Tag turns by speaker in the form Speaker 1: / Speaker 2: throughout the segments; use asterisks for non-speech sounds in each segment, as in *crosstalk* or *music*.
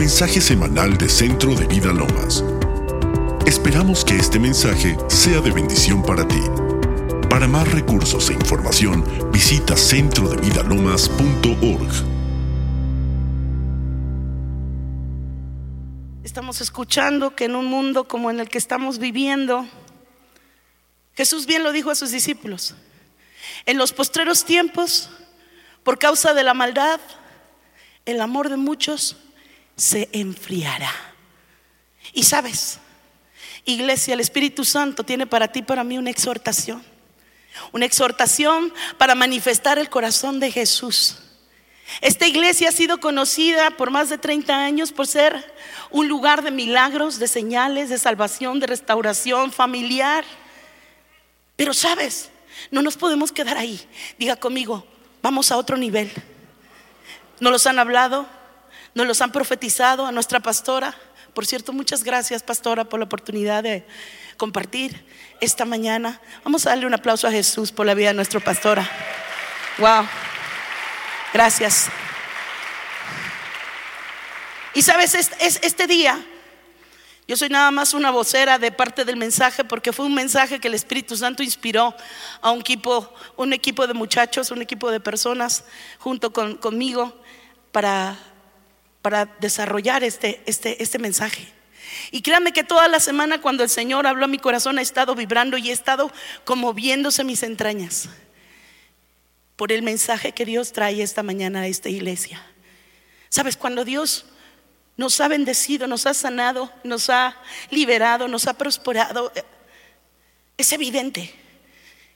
Speaker 1: mensaje semanal de Centro de Vida Lomas. Esperamos que este mensaje sea de bendición para ti. Para más recursos e información, visita centrodevidalomas.org.
Speaker 2: Estamos escuchando que en un mundo como en el que estamos viviendo, Jesús bien lo dijo a sus discípulos, en los postreros tiempos, por causa de la maldad, el amor de muchos se enfriará. Y sabes, iglesia, el Espíritu Santo tiene para ti, para mí, una exhortación. Una exhortación para manifestar el corazón de Jesús. Esta iglesia ha sido conocida por más de 30 años por ser un lugar de milagros, de señales, de salvación, de restauración familiar. Pero sabes, no nos podemos quedar ahí. Diga conmigo, vamos a otro nivel. Nos los han hablado, nos los han profetizado a nuestra pastora. Por cierto, muchas gracias, pastora, por la oportunidad de compartir esta mañana. Vamos a darle un aplauso a Jesús por la vida de nuestra pastora. Wow. Gracias. Y sabes, este día, yo soy nada más una vocera de parte del mensaje porque fue un mensaje que el Espíritu Santo inspiró a un equipo, un equipo de muchachos, un equipo de personas junto conmigo para, para desarrollar este, este, este mensaje. Y créanme que toda la semana cuando el Señor habló a mi corazón ha estado vibrando y he estado conmoviéndose mis entrañas por el mensaje que Dios trae esta mañana a esta iglesia. Sabes, cuando Dios nos ha bendecido, nos ha sanado, nos ha liberado, nos ha prosperado, es evidente.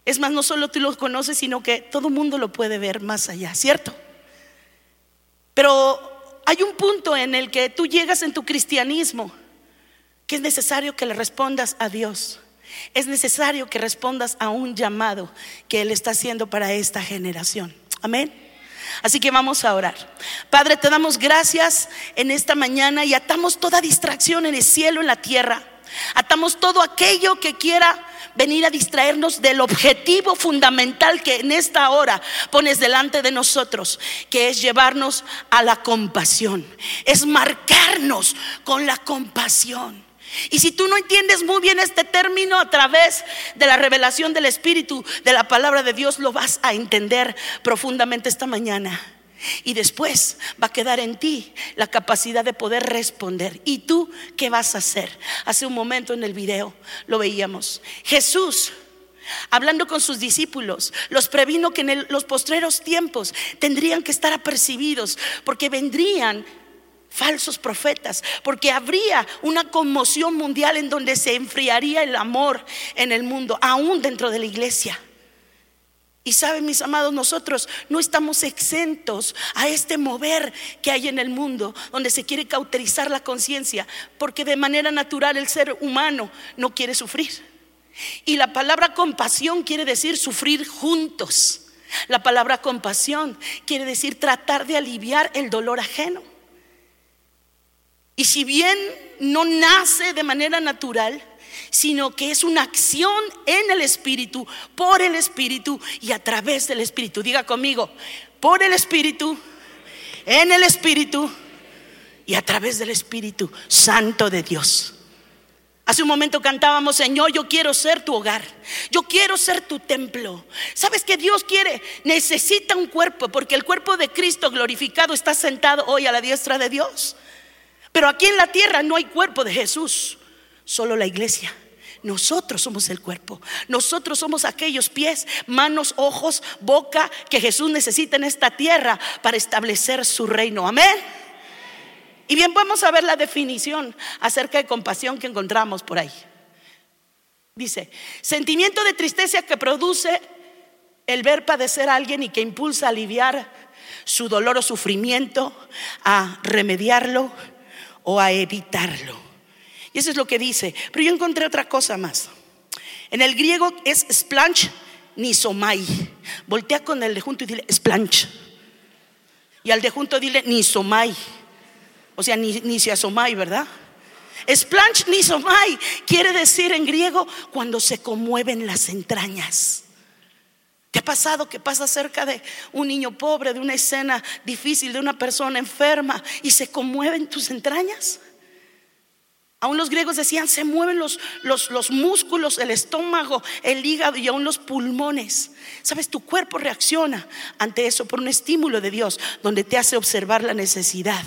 Speaker 2: Es más, no solo tú lo conoces, sino que todo el mundo lo puede ver más allá, ¿cierto? Pero hay un punto en el que tú llegas en tu cristianismo que es necesario que le respondas a Dios. Es necesario que respondas a un llamado que Él está haciendo para esta generación. Amén. Así que vamos a orar. Padre, te damos gracias en esta mañana y atamos toda distracción en el cielo, en la tierra. Atamos todo aquello que quiera venir a distraernos del objetivo fundamental que en esta hora pones delante de nosotros, que es llevarnos a la compasión, es marcarnos con la compasión. Y si tú no entiendes muy bien este término a través de la revelación del Espíritu, de la palabra de Dios, lo vas a entender profundamente esta mañana. Y después va a quedar en ti la capacidad de poder responder. ¿Y tú qué vas a hacer? Hace un momento en el video lo veíamos. Jesús hablando con sus discípulos, los previno que en los postreros tiempos tendrían que estar apercibidos porque vendrían falsos profetas, porque habría una conmoción mundial en donde se enfriaría el amor en el mundo, aún dentro de la iglesia. Y saben, mis amados, nosotros no estamos exentos a este mover que hay en el mundo, donde se quiere cauterizar la conciencia, porque de manera natural el ser humano no quiere sufrir. Y la palabra compasión quiere decir sufrir juntos. La palabra compasión quiere decir tratar de aliviar el dolor ajeno. Y si bien no nace de manera natural, sino que es una acción en el Espíritu, por el Espíritu y a través del Espíritu. Diga conmigo, por el Espíritu, en el Espíritu y a través del Espíritu Santo de Dios. Hace un momento cantábamos, Señor, yo quiero ser tu hogar, yo quiero ser tu templo. ¿Sabes que Dios quiere? Necesita un cuerpo, porque el cuerpo de Cristo glorificado está sentado hoy a la diestra de Dios. Pero aquí en la tierra no hay cuerpo de Jesús solo la iglesia. Nosotros somos el cuerpo. Nosotros somos aquellos pies, manos, ojos, boca que Jesús necesita en esta tierra para establecer su reino. Amén. Y bien, vamos a ver la definición acerca de compasión que encontramos por ahí. Dice, sentimiento de tristeza que produce el ver padecer a alguien y que impulsa a aliviar su dolor o sufrimiento, a remediarlo o a evitarlo. Y eso es lo que dice. Pero yo encontré otra cosa más. En el griego es splanch nisomai. Voltea con el de junto y dile splanch. Y al de junto dile nisomai. O sea, ni, ni se asomai, ¿verdad? Splanch nisomai quiere decir en griego cuando se conmueven las entrañas. ¿Te ha pasado que pasa cerca de un niño pobre, de una escena difícil, de una persona enferma y se conmueven tus entrañas? Aún los griegos decían, se mueven los, los, los, músculos, el estómago, el hígado y aún los pulmones. Sabes, tu cuerpo reacciona ante eso por un estímulo de Dios, donde te hace observar la necesidad.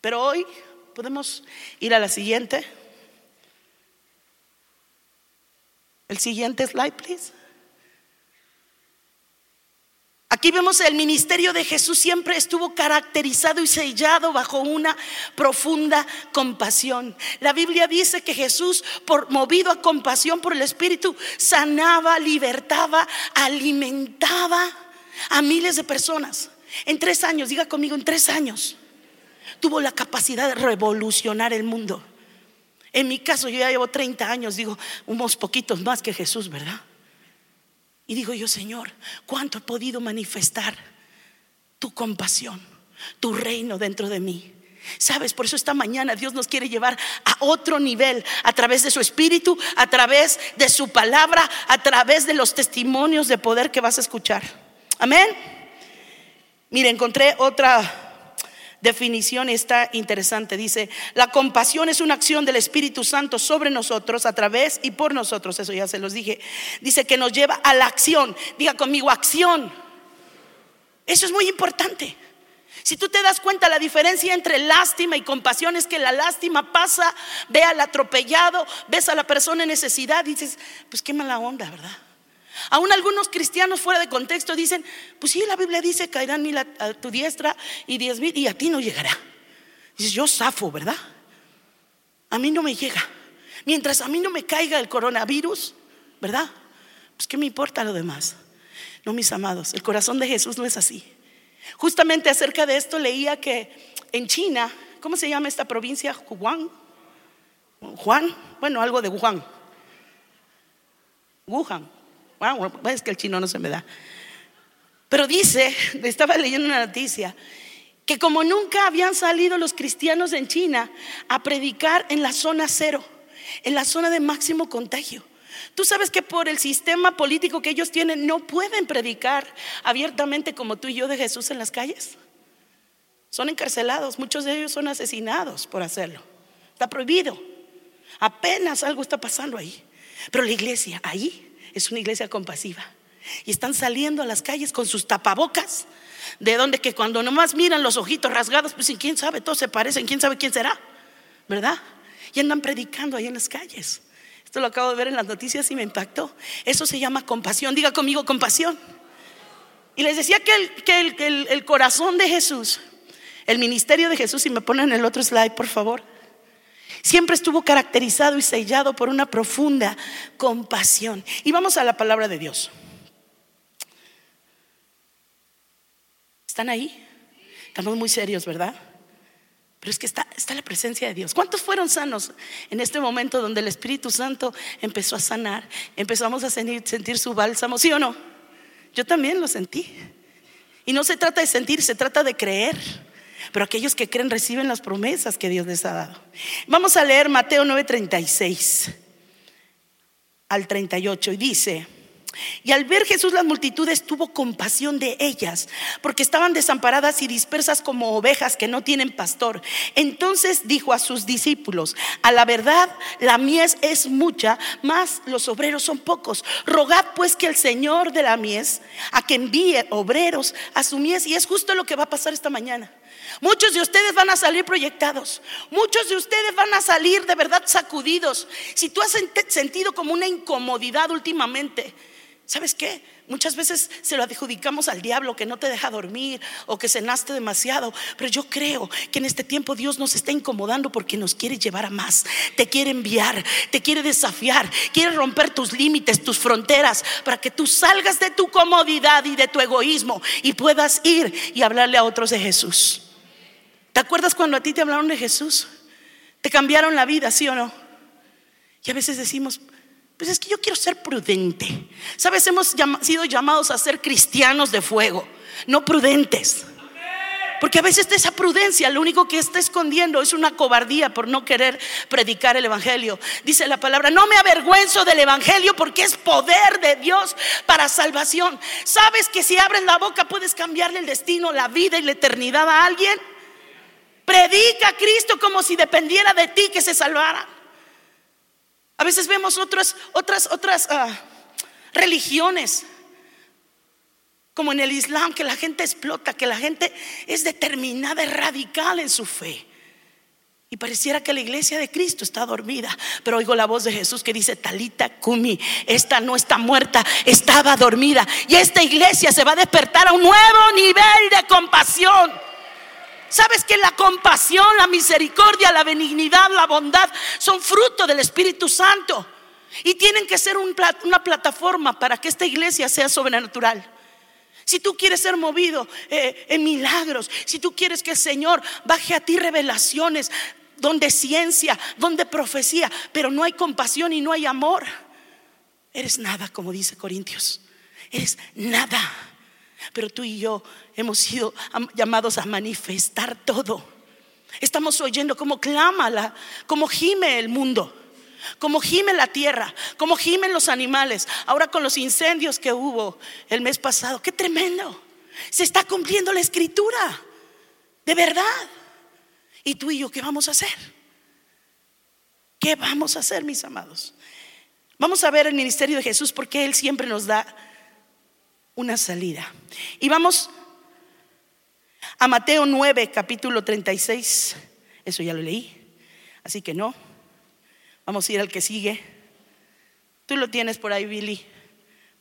Speaker 2: Pero hoy podemos ir a la siguiente. El siguiente slide, please. Aquí vemos el ministerio de Jesús siempre estuvo caracterizado y sellado bajo una profunda compasión. La Biblia dice que Jesús, por, movido a compasión por el Espíritu, sanaba, libertaba, alimentaba a miles de personas. En tres años, diga conmigo, en tres años, tuvo la capacidad de revolucionar el mundo. En mi caso, yo ya llevo 30 años, digo, unos poquitos más que Jesús, ¿verdad? Y digo yo, Señor, ¿cuánto he podido manifestar tu compasión, tu reino dentro de mí? Sabes, por eso esta mañana Dios nos quiere llevar a otro nivel a través de su espíritu, a través de su palabra, a través de los testimonios de poder que vas a escuchar. Amén. Mire, encontré otra definición está interesante. Dice, la compasión es una acción del Espíritu Santo sobre nosotros, a través y por nosotros. Eso ya se los dije. Dice que nos lleva a la acción. Diga conmigo, acción. Eso es muy importante. Si tú te das cuenta, la diferencia entre lástima y compasión es que la lástima pasa, ve al atropellado, ves a la persona en necesidad y dices, pues qué mala onda, ¿verdad? Aún algunos cristianos fuera de contexto dicen, pues sí, la Biblia dice, caerán mil a, tu diestra y diez mil y a ti no llegará. Dices, yo zafo, ¿verdad? A mí no me llega. Mientras a mí no me caiga el coronavirus, ¿verdad? Pues qué me importa lo demás. No, mis amados, el corazón de Jesús no es así. Justamente acerca de esto leía que en China, ¿cómo se llama esta provincia? Wuhan. Juan, bueno, algo de Wuhan. Wuhan es que el chino no se me da. Pero dice, *laughs* estaba leyendo una noticia, que como nunca habían salido los cristianos en China a predicar en la zona cero, en la zona de máximo contagio. Tú sabes que por el sistema político que ellos tienen no pueden predicar abiertamente como tú y yo de Jesús en las calles. Son encarcelados, muchos de ellos son asesinados por hacerlo. Está prohibido. Apenas algo está pasando ahí. Pero la iglesia ahí es una iglesia compasiva. Y están saliendo a las calles con sus tapabocas. De donde que cuando nomás miran los ojitos rasgados, pues quién sabe, todos se parecen, quién sabe quién será, ¿verdad? Y andan predicando ahí en las calles. Esto lo acabo de ver en las noticias y me impactó. Eso se llama compasión. Diga conmigo compasión. Y les decía que el, que el, el corazón de Jesús, el ministerio de Jesús, si me ponen el otro slide, por favor Siempre estuvo caracterizado y sellado por una profunda compasión. Y vamos a la palabra de Dios. ¿Están ahí? Estamos muy serios, ¿verdad? Pero es que está, está, la presencia de Dios. ¿Cuántos fueron sanos en este momento donde el Espíritu Santo empezó a sanar? Empezamos a sentir, sentir su bálsamo, ¿sí o no? Yo también lo sentí. Y no se trata de sentir, se trata de creer. Pero aquellos que creen reciben las promesas que Dios les ha dado. Vamos a leer Mateo 9:36 al 38 y dice, y al ver Jesús las multitudes tuvo compasión de ellas, porque estaban desamparadas y dispersas como ovejas que no tienen pastor. Entonces dijo a sus discípulos, a la verdad la mies es mucha, mas los obreros son pocos. Rogad pues que el Señor de la mies, a que envíe obreros a su mies. Y es justo lo que va a pasar esta mañana. Muchos de ustedes van a salir proyectados. Muchos de ustedes van a salir de verdad sacudidos. Si tú has sentido como una incomodidad últimamente, ¿sabes qué? Muchas veces se lo adjudicamos al diablo que no te deja dormir o que cenaste demasiado. Pero yo creo que en este tiempo Dios nos está incomodando porque nos quiere llevar a más. Te quiere enviar, te quiere desafiar, quiere romper tus límites, tus fronteras, para que tú salgas de tu comodidad y de tu egoísmo y puedas ir y hablarle a otros de Jesús. ¿Te acuerdas cuando a ti te hablaron de Jesús? Te cambiaron la vida, ¿sí o no? Y a veces decimos, pues es que yo quiero ser prudente. Sabes, hemos sido llamados a ser cristianos de fuego, no prudentes. Porque a veces esa prudencia lo único que está escondiendo es una cobardía por no querer predicar el Evangelio. Dice la palabra, no me avergüenzo del Evangelio porque es poder de Dios para salvación. ¿Sabes que si abres la boca puedes cambiarle el destino, la vida y la eternidad a alguien? Predica a Cristo como si dependiera de ti que se salvara. A veces vemos otras, otras, otras uh, religiones como en el Islam, que la gente explota, que la gente es determinada, es radical en su fe. Y pareciera que la iglesia de Cristo está dormida, pero oigo la voz de Jesús que dice, Talita Kumi, esta no está muerta, estaba dormida. Y esta iglesia se va a despertar a un nuevo nivel de compasión. ¿Sabes que la compasión, la misericordia, la benignidad, la bondad son fruto del Espíritu Santo? Y tienen que ser una plataforma para que esta iglesia sea sobrenatural. Si tú quieres ser movido eh, en milagros, si tú quieres que el Señor baje a ti revelaciones, donde ciencia, donde profecía, pero no hay compasión y no hay amor, eres nada, como dice Corintios. Eres nada. Pero tú y yo hemos sido llamados a manifestar todo. Estamos oyendo cómo clama, la, cómo gime el mundo como gime la tierra, como gimen los animales. Ahora con los incendios que hubo el mes pasado, qué tremendo. Se está cumpliendo la escritura, de verdad. ¿Y tú y yo qué vamos a hacer? ¿Qué vamos a hacer, mis amados? Vamos a ver el ministerio de Jesús porque Él siempre nos da una salida. Y vamos a Mateo 9, capítulo 36. Eso ya lo leí, así que no. Vamos a ir al que sigue. Tú lo tienes por ahí, Billy.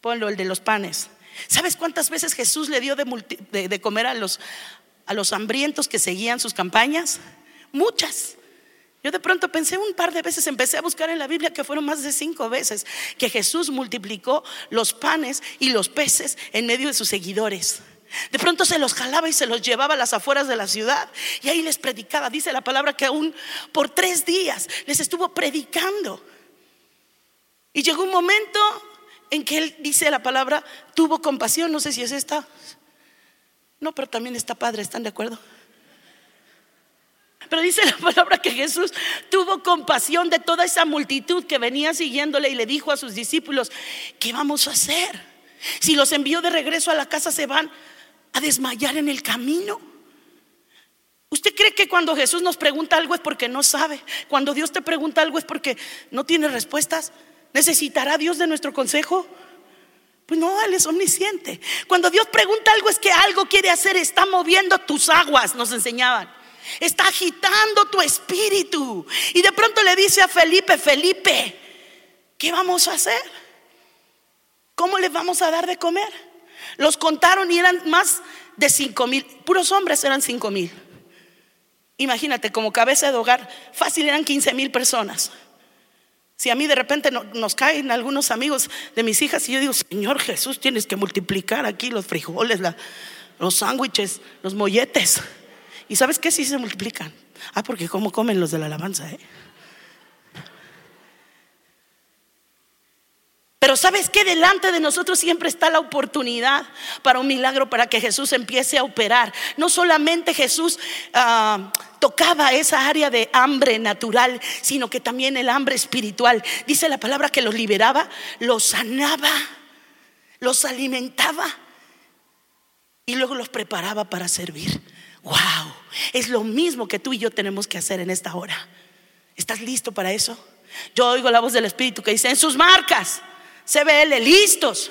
Speaker 2: Ponlo, el de los panes. ¿Sabes cuántas veces Jesús le dio de, comer a los, a los hambrientos que seguían sus campañas? Muchas. Yo de pronto pensé un par de veces, empecé a buscar en la Biblia que fueron más de cinco veces que Jesús multiplicó los panes y los peces en medio de sus seguidores. De pronto se los jalaba y se los llevaba a las afueras de la ciudad. Y ahí les predicaba. Dice la palabra que aún por tres días les estuvo predicando. Y llegó un momento en que él dice la palabra, tuvo compasión. No sé si es esta. No, pero también está padre, ¿están de acuerdo? Pero dice la palabra que Jesús tuvo compasión de toda esa multitud que venía siguiéndole y le dijo a sus discípulos, ¿qué vamos a hacer? Si los envió de regreso a la casa se van a desmayar en el camino. ¿Usted cree que cuando Jesús nos pregunta algo es porque no sabe? Cuando Dios te pregunta algo es porque no tiene respuestas. ¿Necesitará Dios de nuestro consejo? Pues no, Él es omnisciente. Cuando Dios pregunta algo es que algo quiere hacer, está moviendo tus aguas, nos enseñaban. Está agitando tu espíritu. Y de pronto le dice a Felipe, Felipe, ¿qué vamos a hacer? ¿Cómo les vamos a dar de comer? Los contaron y eran más de cinco mil, puros hombres eran cinco mil. Imagínate, como cabeza de hogar, fácil eran 15 mil personas. Si a mí de repente nos caen algunos amigos de mis hijas y yo digo, Señor Jesús, tienes que multiplicar aquí los frijoles, los sándwiches, los molletes. ¿Y sabes qué? Si se multiplican. Ah, porque cómo comen los de la alabanza, ¿eh? Pero sabes que delante de nosotros siempre está la oportunidad para un milagro, para que Jesús empiece a operar. No solamente Jesús ah, tocaba esa área de hambre natural, sino que también el hambre espiritual. Dice la palabra que los liberaba, los sanaba, los alimentaba y luego los preparaba para servir. Wow, es lo mismo que tú y yo tenemos que hacer en esta hora. ¿Estás listo para eso? Yo oigo la voz del Espíritu que dice, en sus marcas CBL, listos.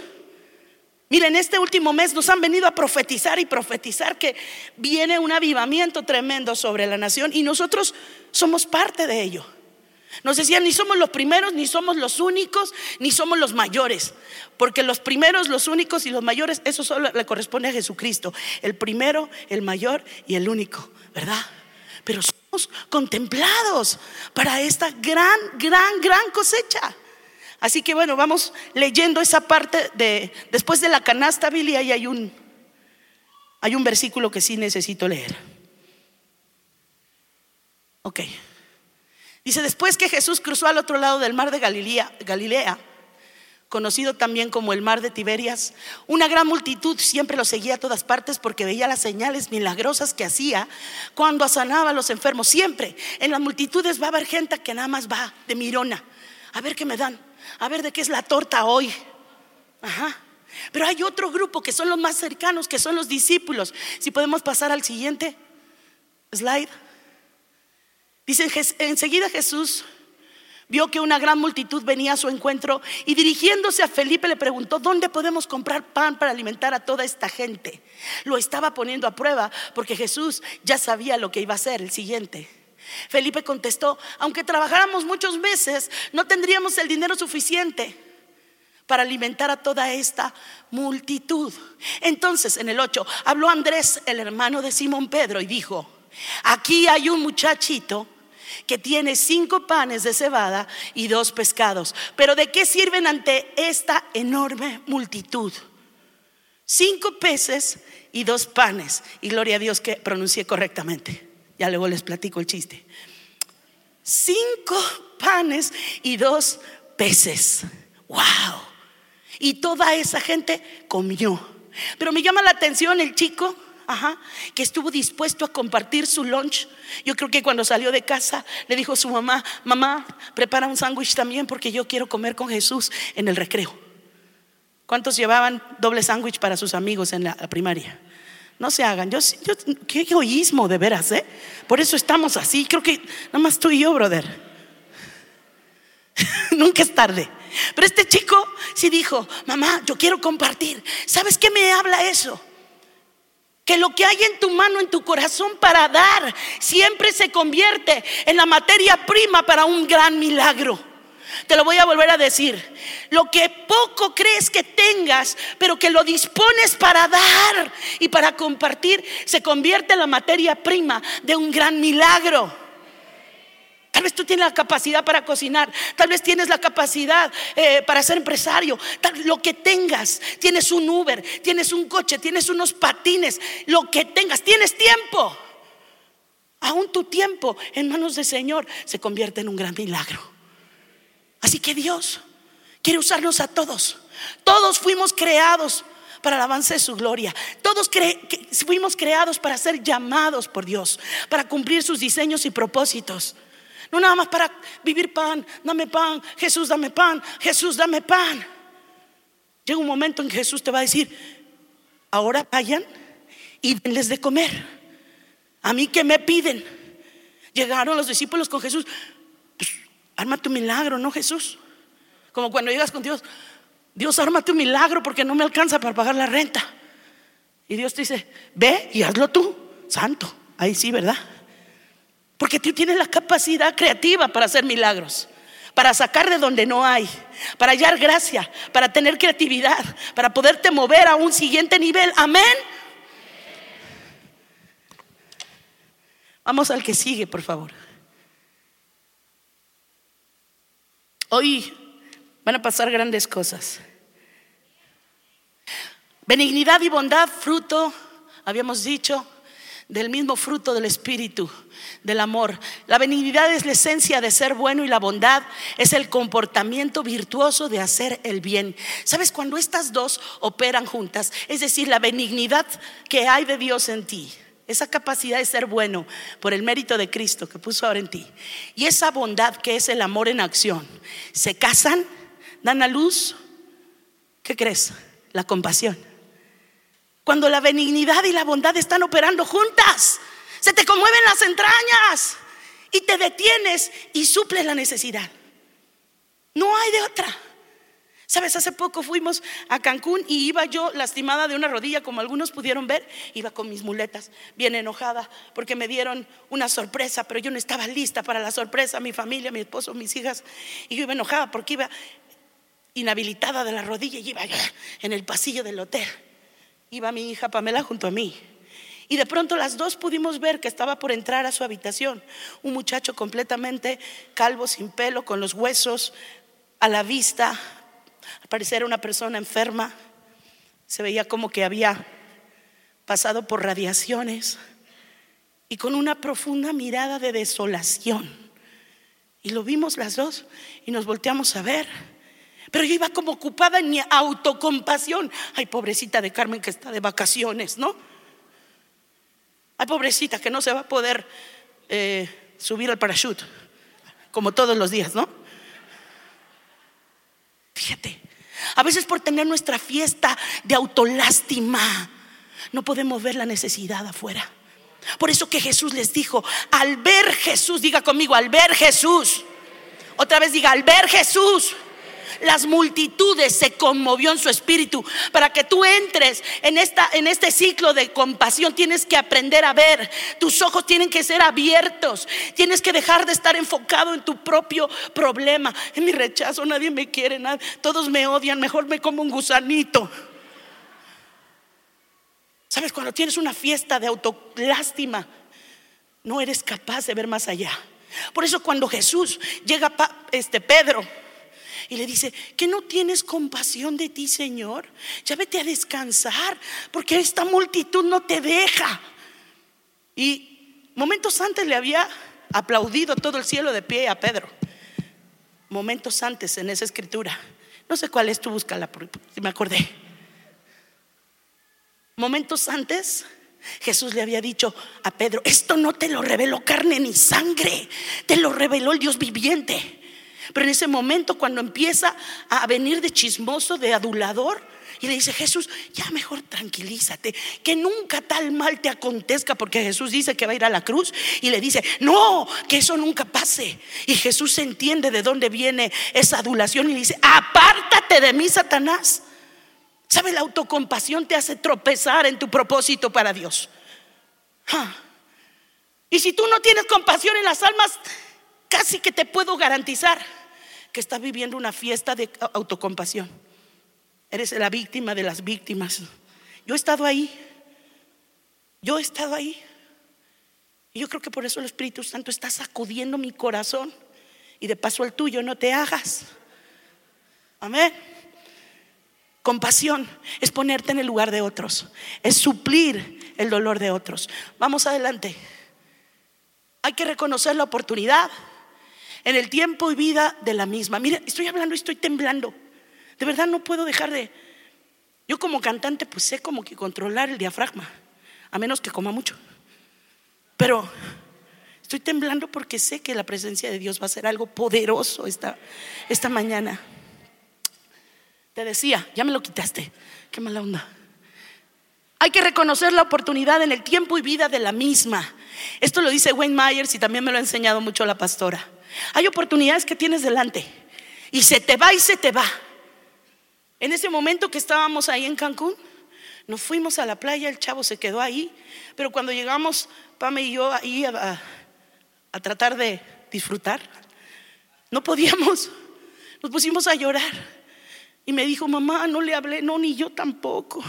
Speaker 2: Miren, este último mes nos han venido a profetizar y profetizar que viene un avivamiento tremendo sobre la nación y nosotros somos parte de ello. Nos decían, ni somos los primeros, ni somos los únicos, ni somos los mayores. Porque los primeros, los únicos y los mayores, eso solo le corresponde a Jesucristo. El primero, el mayor y el único, ¿verdad? Pero somos contemplados para esta gran, gran, gran cosecha. Así que bueno, vamos leyendo esa parte de después de la canasta, Billy, ahí hay un hay un versículo que sí necesito leer. Ok. Dice, después que Jesús cruzó al otro lado del mar de Galilea, Galilea conocido también como el mar de Tiberias. Una gran multitud siempre lo seguía a todas partes porque veía las señales milagrosas que hacía cuando sanaba a los enfermos. Siempre en las multitudes va a haber gente que nada más va de mirona. A ver qué me dan, a ver de qué es la torta hoy. Ajá. Pero hay otro grupo que son los más cercanos, que son los discípulos. Si podemos pasar al siguiente slide. Dice, enseguida Jesús vio que una gran multitud venía a su encuentro y dirigiéndose a Felipe le preguntó, ¿dónde podemos comprar pan para alimentar a toda esta gente? Lo estaba poniendo a prueba porque Jesús ya sabía lo que iba a hacer el siguiente. Felipe contestó, aunque trabajáramos muchos meses, no tendríamos el dinero suficiente para alimentar a toda esta multitud. Entonces, en el 8, habló Andrés, el hermano de Simón Pedro, y dijo, aquí hay un muchachito que tiene cinco panes de cebada y dos pescados. Pero ¿de qué sirven ante esta enorme multitud? Cinco peces y dos panes. Y gloria a Dios que pronuncié correctamente. Ya luego les platico el chiste. Cinco panes y dos peces. ¡Wow! Y toda esa gente comió. Pero me llama la atención el chico Ajá, que estuvo dispuesto a compartir su lunch. Yo creo que cuando salió de casa le dijo a su mamá, mamá, prepara un sándwich también porque yo quiero comer con Jesús en el recreo. ¿Cuántos llevaban doble sándwich para sus amigos en la, primaria? No se hagan. Yo, qué egoísmo de veras, ¿eh? Por eso estamos así. Creo que nada más tú y yo, brother. *laughs* Nunca es tarde. Pero este chico sí dijo, mamá, yo quiero compartir. ¿Sabes qué me habla eso? que lo que hay en tu mano, en tu corazón para dar, siempre se convierte en la materia prima para un gran milagro. Te lo voy a volver a decir. Lo que poco crees que tengas, pero que lo dispones para dar y para compartir, se convierte en la materia prima de un gran milagro. Tal vez tú tienes la capacidad para cocinar, tal vez tienes la capacidad eh, para ser empresario, lo que tengas, tienes un Uber, tienes un coche, tienes unos patines, lo que tengas, tienes tiempo. Aún tu tiempo en manos del Señor se convierte en un gran milagro. Así que Dios quiere usarnos a todos. Todos fuimos creados para el avance de su gloria. Todos fuimos creados para ser llamados por Dios, para cumplir sus diseños y propósitos. No nada más para vivir pan, dame pan, Jesús, dame pan, Jesús, dame pan. Llega un momento en que Jesús te va a decir, ahora vayan y denles de comer. A mí que me piden. Llegaron los discípulos con Jesús. Arma tu milagro, ¿no, Jesús? Como cuando llegas con Dios, Dios, arma tu milagro porque no me alcanza para pagar la renta. Y Dios te dice, ve y hazlo tú, santo. Ahí sí, ¿verdad? Porque tú tienes la capacidad creativa para hacer milagros, para sacar de donde no hay, para hallar gracia, para tener creatividad, para poderte mover a un siguiente nivel. Amén. Vamos al que sigue, por favor. Hoy van a pasar grandes cosas. Benignidad y bondad, fruto, habíamos dicho, del mismo fruto del Espíritu, del amor. La benignidad es la esencia de ser bueno y la bondad es el comportamiento virtuoso de hacer el bien. ¿Sabes? Cuando estas dos operan juntas, es decir, la benignidad que hay de Dios en ti, esa capacidad de ser bueno por el mérito de Cristo que puso ahora en ti, y esa bondad que es el amor en acción, se casan, dan a luz, ¿qué crees? La compasión. Cuando la benignidad y la bondad están operando juntas, se te conmueven las entrañas y te detienes y suples la necesidad. No hay de otra. Sabes, hace poco fuimos a Cancún y iba yo lastimada de una rodilla, como algunos pudieron ver, iba con mis muletas, bien enojada, porque me dieron una sorpresa, pero yo no estaba lista para la sorpresa, mi familia, mi esposo, mis hijas, y yo iba enojada porque iba inhabilitada de la rodilla y iba en el pasillo del hotel. Iba mi hija Pamela junto a mí. Y de pronto las dos pudimos ver que estaba por entrar a su habitación. Un muchacho completamente calvo, sin pelo, con los huesos a la vista. Al parecer una persona enferma. Se veía como que había pasado por radiaciones. Y con una profunda mirada de desolación. Y lo vimos las dos y nos volteamos a ver. Pero yo iba como ocupada en mi autocompasión. Ay, pobrecita de Carmen que está de vacaciones, ¿no? Ay, pobrecita que no se va a poder eh, subir al parachute, como todos los días, ¿no? Fíjate, a veces por tener nuestra fiesta de autolástima, no podemos ver la necesidad afuera. Por eso que Jesús les dijo, al ver Jesús, diga conmigo, al ver Jesús. Otra vez diga, al ver Jesús las multitudes se conmovió en su espíritu. Para que tú entres en, esta, en este ciclo de compasión, tienes que aprender a ver. Tus ojos tienen que ser abiertos. Tienes que dejar de estar enfocado en tu propio problema. En mi rechazo, nadie me quiere, nada. todos me odian. Mejor me como un gusanito. ¿Sabes? Cuando tienes una fiesta de autolástima, no eres capaz de ver más allá. Por eso cuando Jesús llega este Pedro y le dice, ¿que no tienes compasión de ti, Señor? Ya vete a descansar, porque esta multitud no te deja. Y momentos antes le había aplaudido todo el cielo de pie a Pedro. Momentos antes en esa escritura. No sé cuál es, tú búscala, si me acordé. Momentos antes, Jesús le había dicho a Pedro, esto no te lo reveló carne ni sangre, te lo reveló el Dios viviente. Pero en ese momento cuando empieza a venir de chismoso, de adulador, y le dice, Jesús, ya mejor tranquilízate, que nunca tal mal te acontezca, porque Jesús dice que va a ir a la cruz y le dice, no, que eso nunca pase. Y Jesús entiende de dónde viene esa adulación y le dice, apártate de mí, Satanás. ¿Sabe? La autocompasión te hace tropezar en tu propósito para Dios. Y si tú no tienes compasión en las almas, casi que te puedo garantizar que estás viviendo una fiesta de autocompasión. Eres la víctima de las víctimas. Yo he estado ahí. Yo he estado ahí. Y yo creo que por eso el Espíritu Santo está sacudiendo mi corazón. Y de paso el tuyo, no te hagas. Amén. Compasión es ponerte en el lugar de otros, es suplir el dolor de otros. Vamos adelante. Hay que reconocer la oportunidad en el tiempo y vida de la misma. Mira, estoy hablando y estoy temblando. De verdad no puedo dejar de... Yo como cantante pues sé como que controlar el diafragma, a menos que coma mucho. Pero estoy temblando porque sé que la presencia de Dios va a ser algo poderoso esta, esta mañana. Te decía, ya me lo quitaste. Qué mala onda. Hay que reconocer la oportunidad en el tiempo y vida de la misma. Esto lo dice Wayne Myers y también me lo ha enseñado mucho la pastora. Hay oportunidades que tienes delante y se te va y se te va. En ese momento que estábamos ahí en Cancún, nos fuimos a la playa, el chavo se quedó ahí, pero cuando llegamos, Pame y yo ahí a, tratar de disfrutar, no podíamos, nos pusimos a llorar. Y me dijo, mamá, no le hablé, no, ni yo tampoco.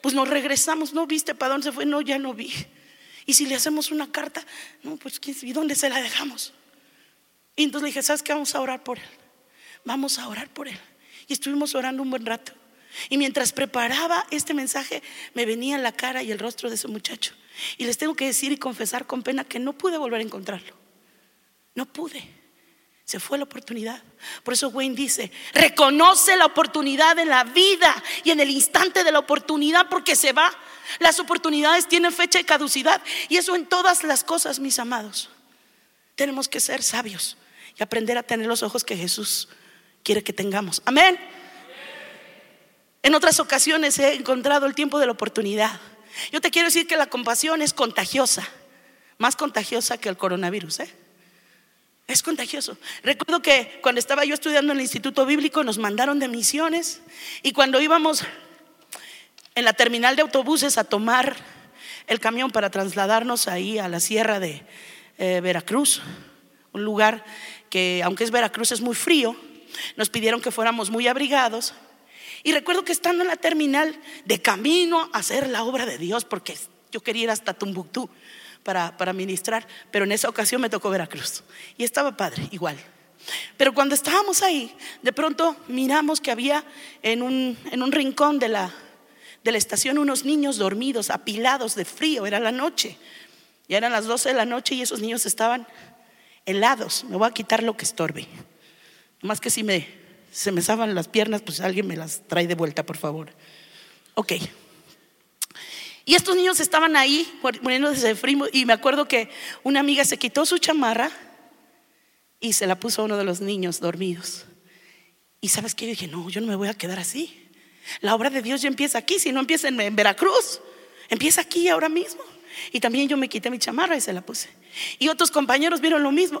Speaker 2: Pues nos regresamos, no viste para dónde se fue, no, ya no vi. Y si le hacemos una carta, no, pues ¿y dónde se la dejamos? Y entonces le dije, ¿sabes qué? Vamos a orar por él. Vamos a orar por él. Y estuvimos orando un buen rato. Y mientras preparaba este mensaje, me venía la cara y el rostro de ese muchacho. Y les tengo que decir y confesar con pena que no pude volver a encontrarlo. No pude. Se fue la oportunidad. Por eso Wayne dice, reconoce la oportunidad en la vida y en el instante de la oportunidad porque se va. Las oportunidades tienen fecha de caducidad. Y eso en todas las cosas, mis amados. Tenemos que ser sabios y aprender a tener los ojos que Jesús quiere que tengamos. Amén. En otras ocasiones he encontrado el tiempo de la oportunidad. Yo te quiero decir que la compasión es contagiosa, más contagiosa que el coronavirus. ¿eh? Es contagioso. Recuerdo que cuando estaba yo estudiando en el Instituto Bíblico nos mandaron de misiones y cuando íbamos en la terminal de autobuses a tomar el camión para trasladarnos ahí a la sierra de eh, Veracruz, un lugar que aunque es Veracruz es muy frío, nos pidieron que fuéramos muy abrigados. Y recuerdo que estando en la terminal, de camino a hacer la obra de Dios, porque yo quería ir hasta Tumbuctú para, para ministrar, pero en esa ocasión me tocó Veracruz. Y estaba padre, igual. Pero cuando estábamos ahí, de pronto miramos que había en un, en un rincón de la, de la estación unos niños dormidos, apilados de frío, era la noche. Ya eran las 12 de la noche y esos niños estaban helados. Me voy a quitar lo que estorbe. Más que si me, se me saban las piernas, pues alguien me las trae de vuelta, por favor. Ok. Y estos niños estaban ahí muriéndose de frío y me acuerdo que una amiga se quitó su chamarra y se la puso a uno de los niños dormidos. Y sabes qué, yo dije, no, yo no me voy a quedar así. La obra de Dios ya empieza aquí, si no empieza en, Veracruz, empieza aquí ahora mismo. Y también yo me quité mi chamarra y se la puse. Y otros compañeros vieron lo mismo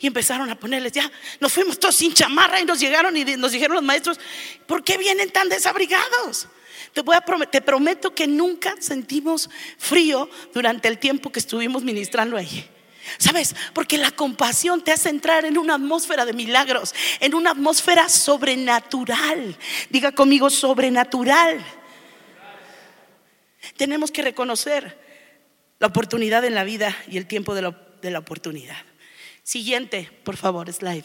Speaker 2: y empezaron a ponerles, ya, nos fuimos todos sin chamarra y nos llegaron y nos dijeron los maestros, ¿por qué vienen tan desabrigados? Te, voy a te prometo que nunca sentimos frío durante el tiempo que estuvimos ministrando ahí. ¿Sabes? Porque la compasión te hace entrar en una atmósfera de milagros, en una atmósfera sobrenatural. Diga conmigo, sobrenatural. Tenemos que reconocer la oportunidad en la vida y el tiempo de la, oportunidad. Siguiente, por favor, slide.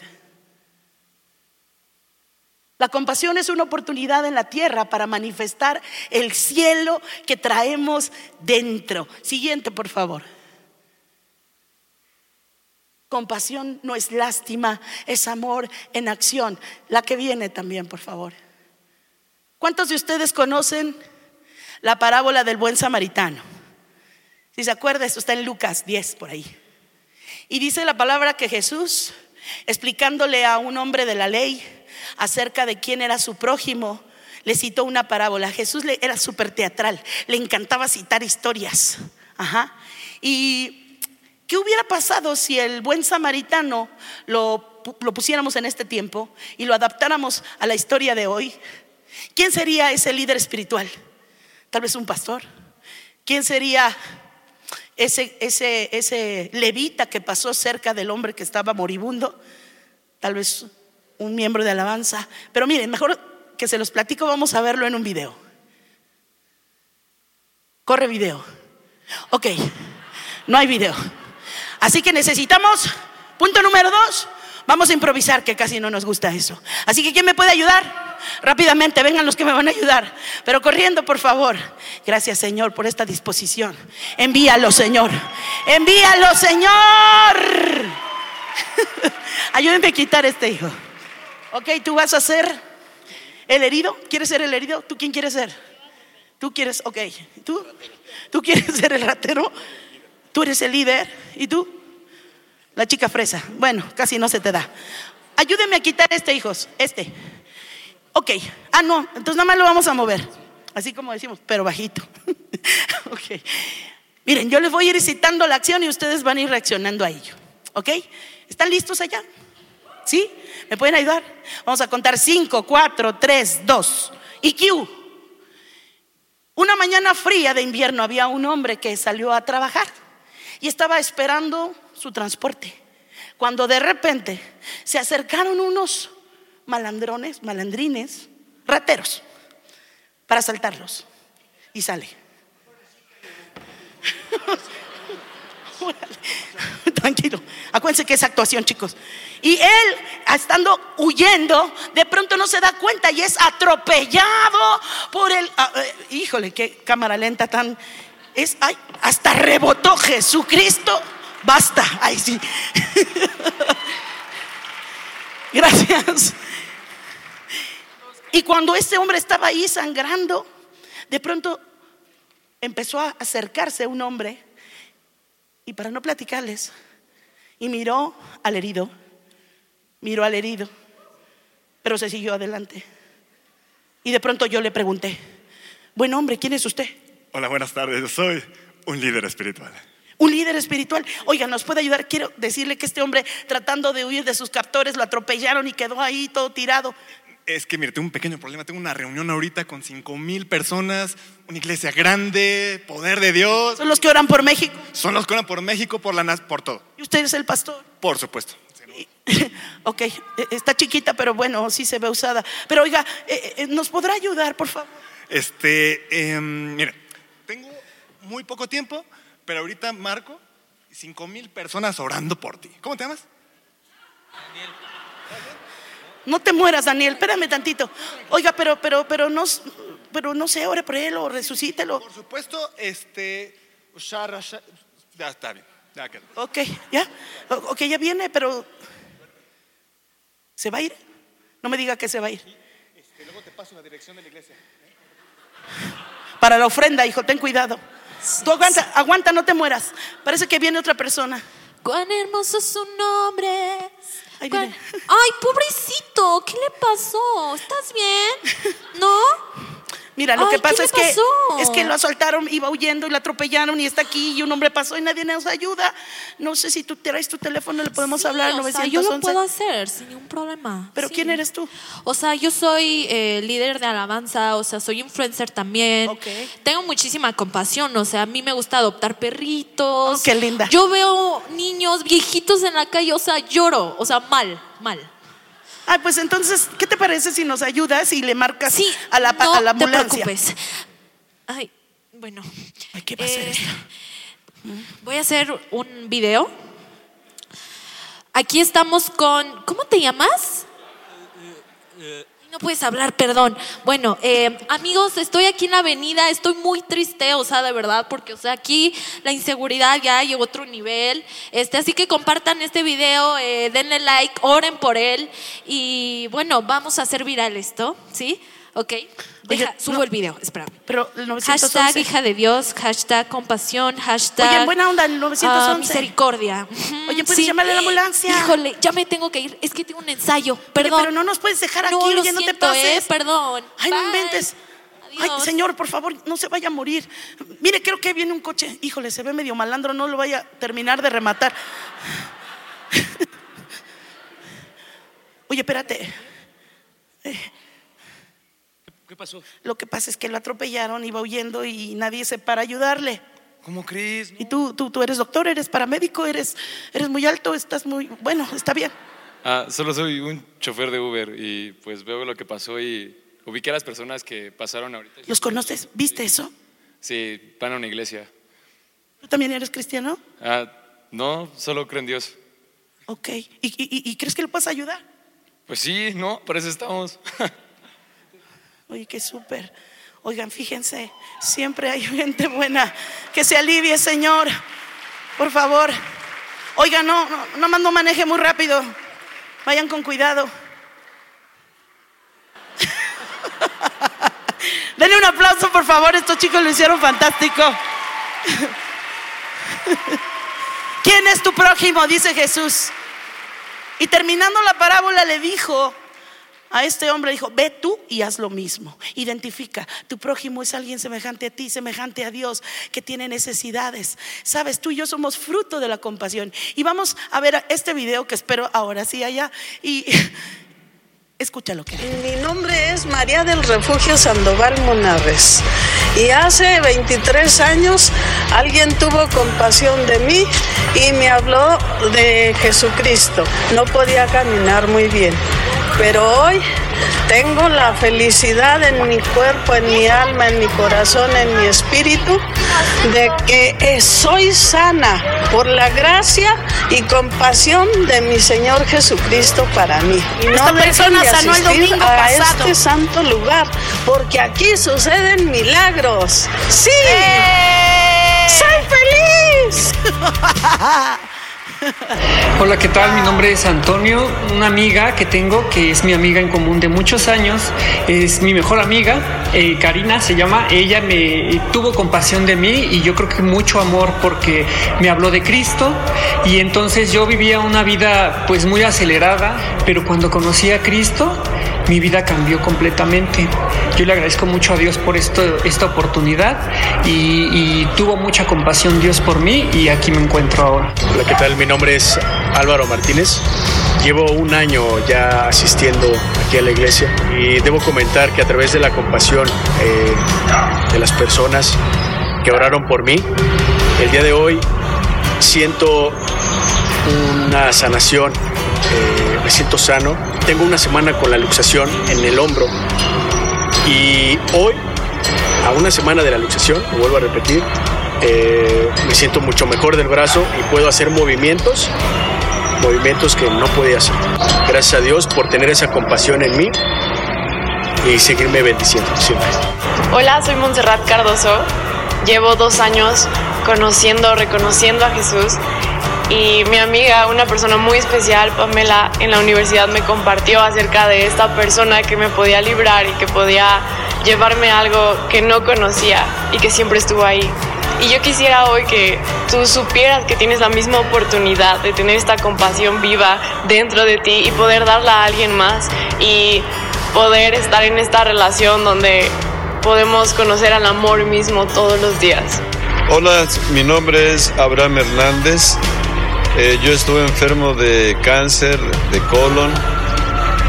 Speaker 2: La compasión es una oportunidad en la tierra para manifestar el cielo que traemos dentro. Siguiente, por favor. Compasión no es lástima, es amor en acción. La que viene también, por favor. ¿Cuántos de ustedes conocen la parábola del buen samaritano? Si se acuerda, esto está en Lucas 10 por ahí. Y dice la palabra que Jesús, explicándole a un hombre de la ley acerca de quién era su prójimo, le citó una parábola. Jesús era súper teatral, le encantaba citar historias. Ajá. Y ¿Qué hubiera pasado si el buen samaritano lo, pusiéramos en este tiempo y lo adaptáramos a la historia de hoy? ¿Quién sería ese líder espiritual? Tal vez un pastor. ¿Quién sería ese, ese, ese levita que pasó cerca del hombre que estaba moribundo? Tal vez un miembro de alabanza. Pero miren, mejor que se los platico, vamos a verlo en un video. Corre video. Ok, no hay video. Así que necesitamos, punto número dos, vamos a improvisar, que casi no nos gusta eso. Así que ¿quién me puede ayudar? Rápidamente, vengan los que me van a ayudar, pero corriendo, por favor. Gracias, Señor, por esta disposición. Envíalo, Señor. Envíalo, Señor. *laughs* Ayúdenme a quitar este hijo. Ok, tú vas a ser el herido. ¿Quieres ser el herido? ¿Tú quién quieres ser? Tú quieres, ok. ¿Tú? ¿Tú quieres ser el ratero? Tú eres el líder. ¿Y tú? La chica fresa. Bueno, casi no se te da. Ayúdenme a quitar este, hijos. Este. Ok. Ah, no. Entonces nada más lo vamos a mover. Así como decimos, pero bajito. *laughs* ok. Miren, yo les voy a ir citando la acción y ustedes van a ir reaccionando a ello. ¿Ok? ¿Están listos allá? ¿Sí? ¿Me pueden ayudar? Vamos a contar 5, 4, 3, 2. Y Q. Una mañana fría de invierno había un hombre que salió a trabajar y estaba esperando su transporte. Cuando de repente se acercaron unos malandrones, malandrines, rateros, para asaltarlos. Y sale. *laughs* Tranquilo. Acuérdense que es actuación, chicos. Y él, estando huyendo, de pronto no se da cuenta y es atropellado por el. Ah, eh, híjole, qué cámara lenta tan es, ay, hasta rebotó Jesucristo. Basta, ay sí. *laughs* Gracias. Y cuando ese hombre estaba ahí sangrando, de pronto empezó a acercarse un hombre y para no platicarles, y miró al herido, miró al herido, pero se siguió adelante. Y de pronto yo le pregunté, buen hombre, ¿quién es usted?
Speaker 3: Hola, buenas tardes. Yo soy un líder espiritual.
Speaker 2: Un líder espiritual. Oiga, ¿nos puede ayudar? Quiero decirle que este hombre, tratando de huir de sus captores, lo atropellaron y quedó ahí todo tirado.
Speaker 3: Es que, mire, tengo un pequeño problema. Tengo una reunión ahorita con cinco mil personas, una iglesia grande, poder de Dios.
Speaker 2: ¿Son los que oran por México?
Speaker 3: Son los que oran por México, por la por todo.
Speaker 2: ¿Y usted es el pastor?
Speaker 3: Por supuesto. *laughs*
Speaker 2: ok, e, está chiquita, pero bueno, sí se ve usada. Pero oiga, eh, eh, ¿nos podrá ayudar, por favor?
Speaker 3: Este, eh, mire, tengo muy poco tiempo, pero ahorita marco cinco mil personas orando por ti. ¿Cómo te llamas?
Speaker 2: Daniel. No te mueras, Daniel. Espérame tantito. Oiga, pero, pero, pero no, pero no sé, ore por él o resucítelo.
Speaker 3: Por supuesto, este, ya está bien. Ya quedó.
Speaker 2: Ok, ya, ok, ya viene, pero ¿se va a ir? No me diga que se va a ir.
Speaker 3: Este, luego te paso la dirección de la iglesia.
Speaker 2: Para la ofrenda, hijo, ten cuidado. Tú aguanta, aguanta, no te mueras. Parece que viene otra persona.
Speaker 4: Cuán hermoso es su nombre.
Speaker 2: Ahí
Speaker 4: Cuán-
Speaker 2: viene.
Speaker 4: Ay, pobrecito, ¿qué le pasó? ¿Estás bien? *laughs* ¿No?
Speaker 2: Mira, lo
Speaker 4: Ay,
Speaker 2: que
Speaker 4: ¿qué
Speaker 2: pasa es que es que lo asaltaron, iba huyendo y lo atropellaron y está aquí y un hombre pasó y nadie nos ayuda. No sé si tú traes tu teléfono, le podemos
Speaker 4: Sí,
Speaker 2: hablar al
Speaker 4: o sea,
Speaker 2: 911.
Speaker 4: yo lo puedo hacer sin ningún problema.
Speaker 2: Pero
Speaker 4: sí.
Speaker 2: ¿quién eres tú?
Speaker 4: O sea, yo soy eh, líder de alabanza, o sea, soy influencer también.
Speaker 2: Ok.
Speaker 4: Tengo muchísima compasión, o sea, a mí me gusta adoptar perritos.
Speaker 2: Oh, qué linda.
Speaker 4: Yo veo niños viejitos en la calle, o sea, lloro, o sea, mal, mal.
Speaker 2: Ay, pues entonces, ¿qué te parece si nos ayudas y le marcas
Speaker 4: Sí,
Speaker 2: a la,
Speaker 4: no
Speaker 2: a la
Speaker 4: te
Speaker 2: ambulancia?
Speaker 4: preocupes. Ay, bueno.
Speaker 2: Ay, ¿qué va a hacer
Speaker 4: Eh,
Speaker 2: esto?
Speaker 4: Voy a hacer un video. Aquí estamos con. ¿Cómo te llamas? No puedes hablar, perdón. Bueno, eh, amigos, estoy aquí en la avenida, estoy muy triste, o sea, de verdad, porque, o sea, aquí la inseguridad ya llegó a otro nivel. Este, así que compartan este video, eh, denle like, oren por él y, bueno, vamos a hacer viral esto, ¿sí? Ok. Deja,
Speaker 2: Oye,
Speaker 4: subo
Speaker 2: no.
Speaker 4: el video, espérame.
Speaker 2: Pero el
Speaker 4: Hashtag
Speaker 2: 911.
Speaker 4: hija de Dios, hashtag compasión, hashtag.
Speaker 2: Oye, en buena onda, el
Speaker 4: ah,
Speaker 2: 911.
Speaker 4: misericordia. Ujú,
Speaker 2: Oye, ¿puedes llamarle a la ambulancia?
Speaker 4: Híjole, ya me tengo que ir. Es que tengo un ensayo.
Speaker 2: Oye,
Speaker 4: Perdón.
Speaker 2: pero no nos puedes dejar aquí,
Speaker 4: No, lo
Speaker 2: oye, no te
Speaker 4: siento,
Speaker 2: pases.
Speaker 4: eh, perdón.
Speaker 2: Ay, no
Speaker 4: Bye.
Speaker 2: inventes. Ay, señor, por favor, no se vaya a morir. Mire, creo que viene un coche. Híjole, se ve medio malandro, no lo vaya a terminar de rematar. *laughs* Oye, espérate.
Speaker 3: ¿Qué pasó?
Speaker 2: Lo que pasa es que lo atropellaron, iba huyendo y nadie se para ayudarle.
Speaker 3: ¿Cómo crees?
Speaker 2: Y tú, tú, tú eres doctor, eres paramédico, eres, eres muy alto, estás muy, bueno, está bien.
Speaker 5: Ah, solo soy un chofer de Uber y pues veo lo que pasó y ubiqué a las personas que pasaron ahorita.
Speaker 2: ¿Los conoces? ¿Viste eso?
Speaker 5: Sí, van a una iglesia.
Speaker 2: ¿Tú también eres cristiano?
Speaker 5: Ah, no, solo creo en Dios.
Speaker 2: Ok. ¿Y, y- y- y crees que lo puedes ayudar?
Speaker 5: Pues sí, no, para eso estamos. *laughs*
Speaker 2: Oye, qué súper. Oigan, fíjense, siempre hay *laughs* gente buena. Que se alivie, Señor. Por favor. Oigan, no, no, nomás no maneje muy rápido. Vayan con cuidado. *laughs* Denle un aplauso, por favor. Estos chicos lo hicieron fantástico. *laughs* ¿Quién es tu prójimo? Dice Jesús. Y terminando la parábola le dijo a este hombre, dijo, ve tú y haz lo mismo. Identifica, tu prójimo es alguien semejante a ti, semejante a Dios, que tiene necesidades. Sabes, tú y yo somos fruto de la compasión. Y vamos a ver este video que espero ahora sí haya. Y *laughs* escucha lo que.
Speaker 6: Mi nombre es María del Refugio Sandoval Monares y hace 23 años alguien tuvo compasión de mí y me habló de Jesucristo. No podía caminar muy bien, pero hoy tengo la felicidad en mi cuerpo, en mi alma, en mi corazón, en mi espíritu de que eh, soy sana por la gracia y compasión de mi Señor Jesucristo para mí. Y
Speaker 2: Esta persona
Speaker 6: de
Speaker 2: sanó el domingo
Speaker 6: a
Speaker 2: pasado.
Speaker 6: este santo lugar, porque aquí suceden milagros. Sí,
Speaker 2: ¡Eh!
Speaker 6: soy feliz. *laughs* *laughs*
Speaker 7: Hola, ¿qué tal? Mi nombre es Antonio, una amiga que tengo que es mi amiga en común de muchos años, es mi mejor amiga, eh, Karina se llama, ella me tuvo compasión de mí y yo creo que mucho amor porque me habló de Cristo. Y entonces yo vivía una vida pues muy acelerada, pero cuando conocí a Cristo mi vida cambió completamente. Yo le agradezco mucho a Dios por esto, esta oportunidad y, tuvo mucha compasión Dios por mí y aquí me encuentro ahora.
Speaker 8: Hola, ¿qué tal? Mi nombre es Álvaro Martínez. Llevo un año ya asistiendo aquí a la iglesia y debo comentar que a través de la compasión eh, de las personas que oraron por mí, el día de hoy siento una sanación, eh, me siento sano. Tengo una semana con la luxación en el hombro y hoy, a una semana de la luxación, lo vuelvo a repetir, eh, me siento mucho mejor del brazo y puedo hacer movimientos, movimientos que no podía hacer. Gracias a Dios por tener esa compasión en mí y seguirme bendiciendo siempre.
Speaker 9: Hola, soy Montserrat Cardoso. Llevo dos años conociendo, reconociendo a Jesús y mi amiga, una persona muy especial, Pamela, en la universidad me compartió acerca de esta persona que me podía librar y que podía llevarme algo que no conocía y que siempre estuvo ahí. Y yo quisiera hoy que tú supieras que tienes la misma oportunidad de tener esta compasión viva dentro de ti y poder darla a alguien más y poder estar en esta relación donde podemos conocer al amor mismo todos los días.
Speaker 10: Hola, mi nombre es Abraham Hernández. Eh, yo estuve enfermo de cáncer de colon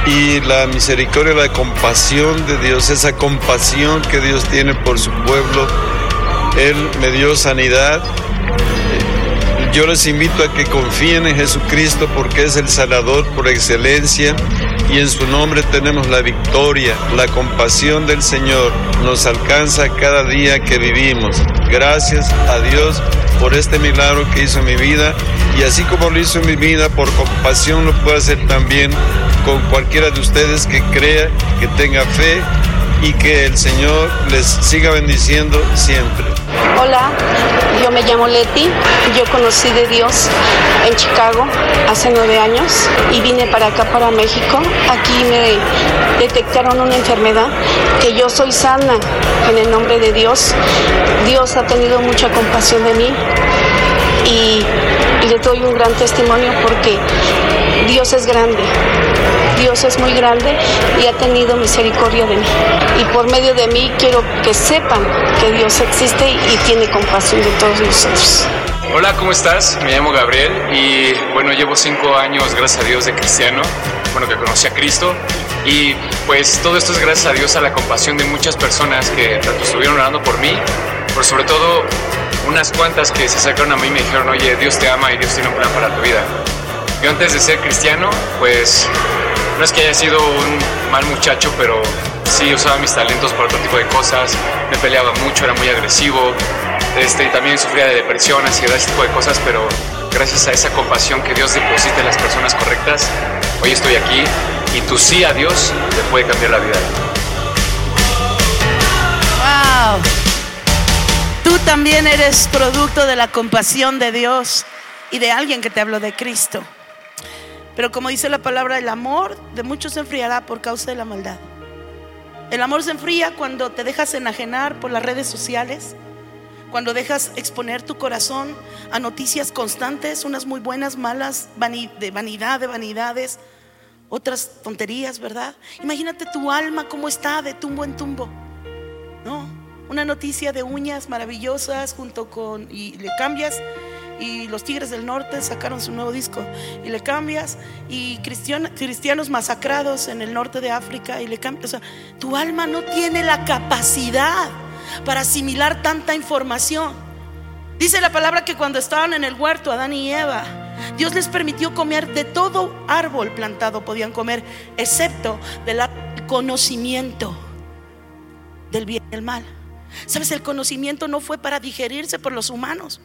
Speaker 10: y la misericordia, la compasión de Dios, esa compasión que Dios tiene por su pueblo, Él me dio sanidad. Yo les invito a que confíen en Jesucristo porque es el sanador por excelencia y en su nombre tenemos la victoria. La compasión del Señor nos alcanza cada día que vivimos. Gracias a Dios por este milagro que hizo en mi vida y así como lo hizo en mi vida, por compasión lo puede hacer también con cualquiera de ustedes que crea, que tenga fe y que el Señor les siga bendiciendo siempre.
Speaker 11: Hola, yo me llamo Leti, yo conocí de Dios en Chicago hace nueve años y vine para acá, para México. Aquí me detectaron una enfermedad que yo soy sana en el nombre de Dios. Dios ha tenido mucha compasión de mí y le doy un gran testimonio porque Dios es grande. Dios es muy grande y ha tenido misericordia de mí. Y por medio de mí quiero que sepan que Dios existe y tiene compasión de todos nosotros.
Speaker 5: Hola, ¿cómo estás? Me llamo Gabriel y bueno, llevo cinco años, gracias a Dios, de cristiano, bueno, que conocí a Cristo y pues todo esto es gracias a Dios, a la compasión de muchas personas que tanto estuvieron orando por mí, pero sobre todo unas cuantas que se acercaron a mí y me dijeron, oye, Dios te ama y Dios tiene un plan para tu vida. Yo antes de ser cristiano, pues no es que haya sido un mal muchacho, pero sí usaba mis talentos para otro tipo de cosas, me peleaba mucho, era muy agresivo, este, y también sufría de depresión, ansiedad, ese tipo de cosas, pero gracias a esa compasión que Dios deposita en las personas correctas, hoy estoy aquí y tu sí a Dios te puede cambiar la vida.
Speaker 2: Wow. Tú también eres producto de la compasión de Dios y de alguien que te habló de Cristo. Pero como dice la palabra, el amor de muchos se enfriará por causa de la maldad. El amor se enfría cuando te dejas enajenar por las redes sociales, cuando dejas exponer tu corazón a noticias constantes, unas muy buenas, malas, de vanidad, de vanidades, otras tonterías, ¿verdad? Imagínate tu alma cómo está de tumbo en tumbo. ¿No? Una noticia de uñas maravillosas junto con y le cambias y los Tigres del Norte sacaron su nuevo disco y le cambias y cristianos masacrados en el norte de África y le cambias. O sea, tu alma no tiene la capacidad para asimilar tanta información. Dice la palabra que cuando estaban en el huerto, Adán y Eva, Dios les permitió comer de todo árbol plantado, podían comer, excepto del conocimiento del bien y del mal. Sabes, el conocimiento no fue para digerirse por los humanos.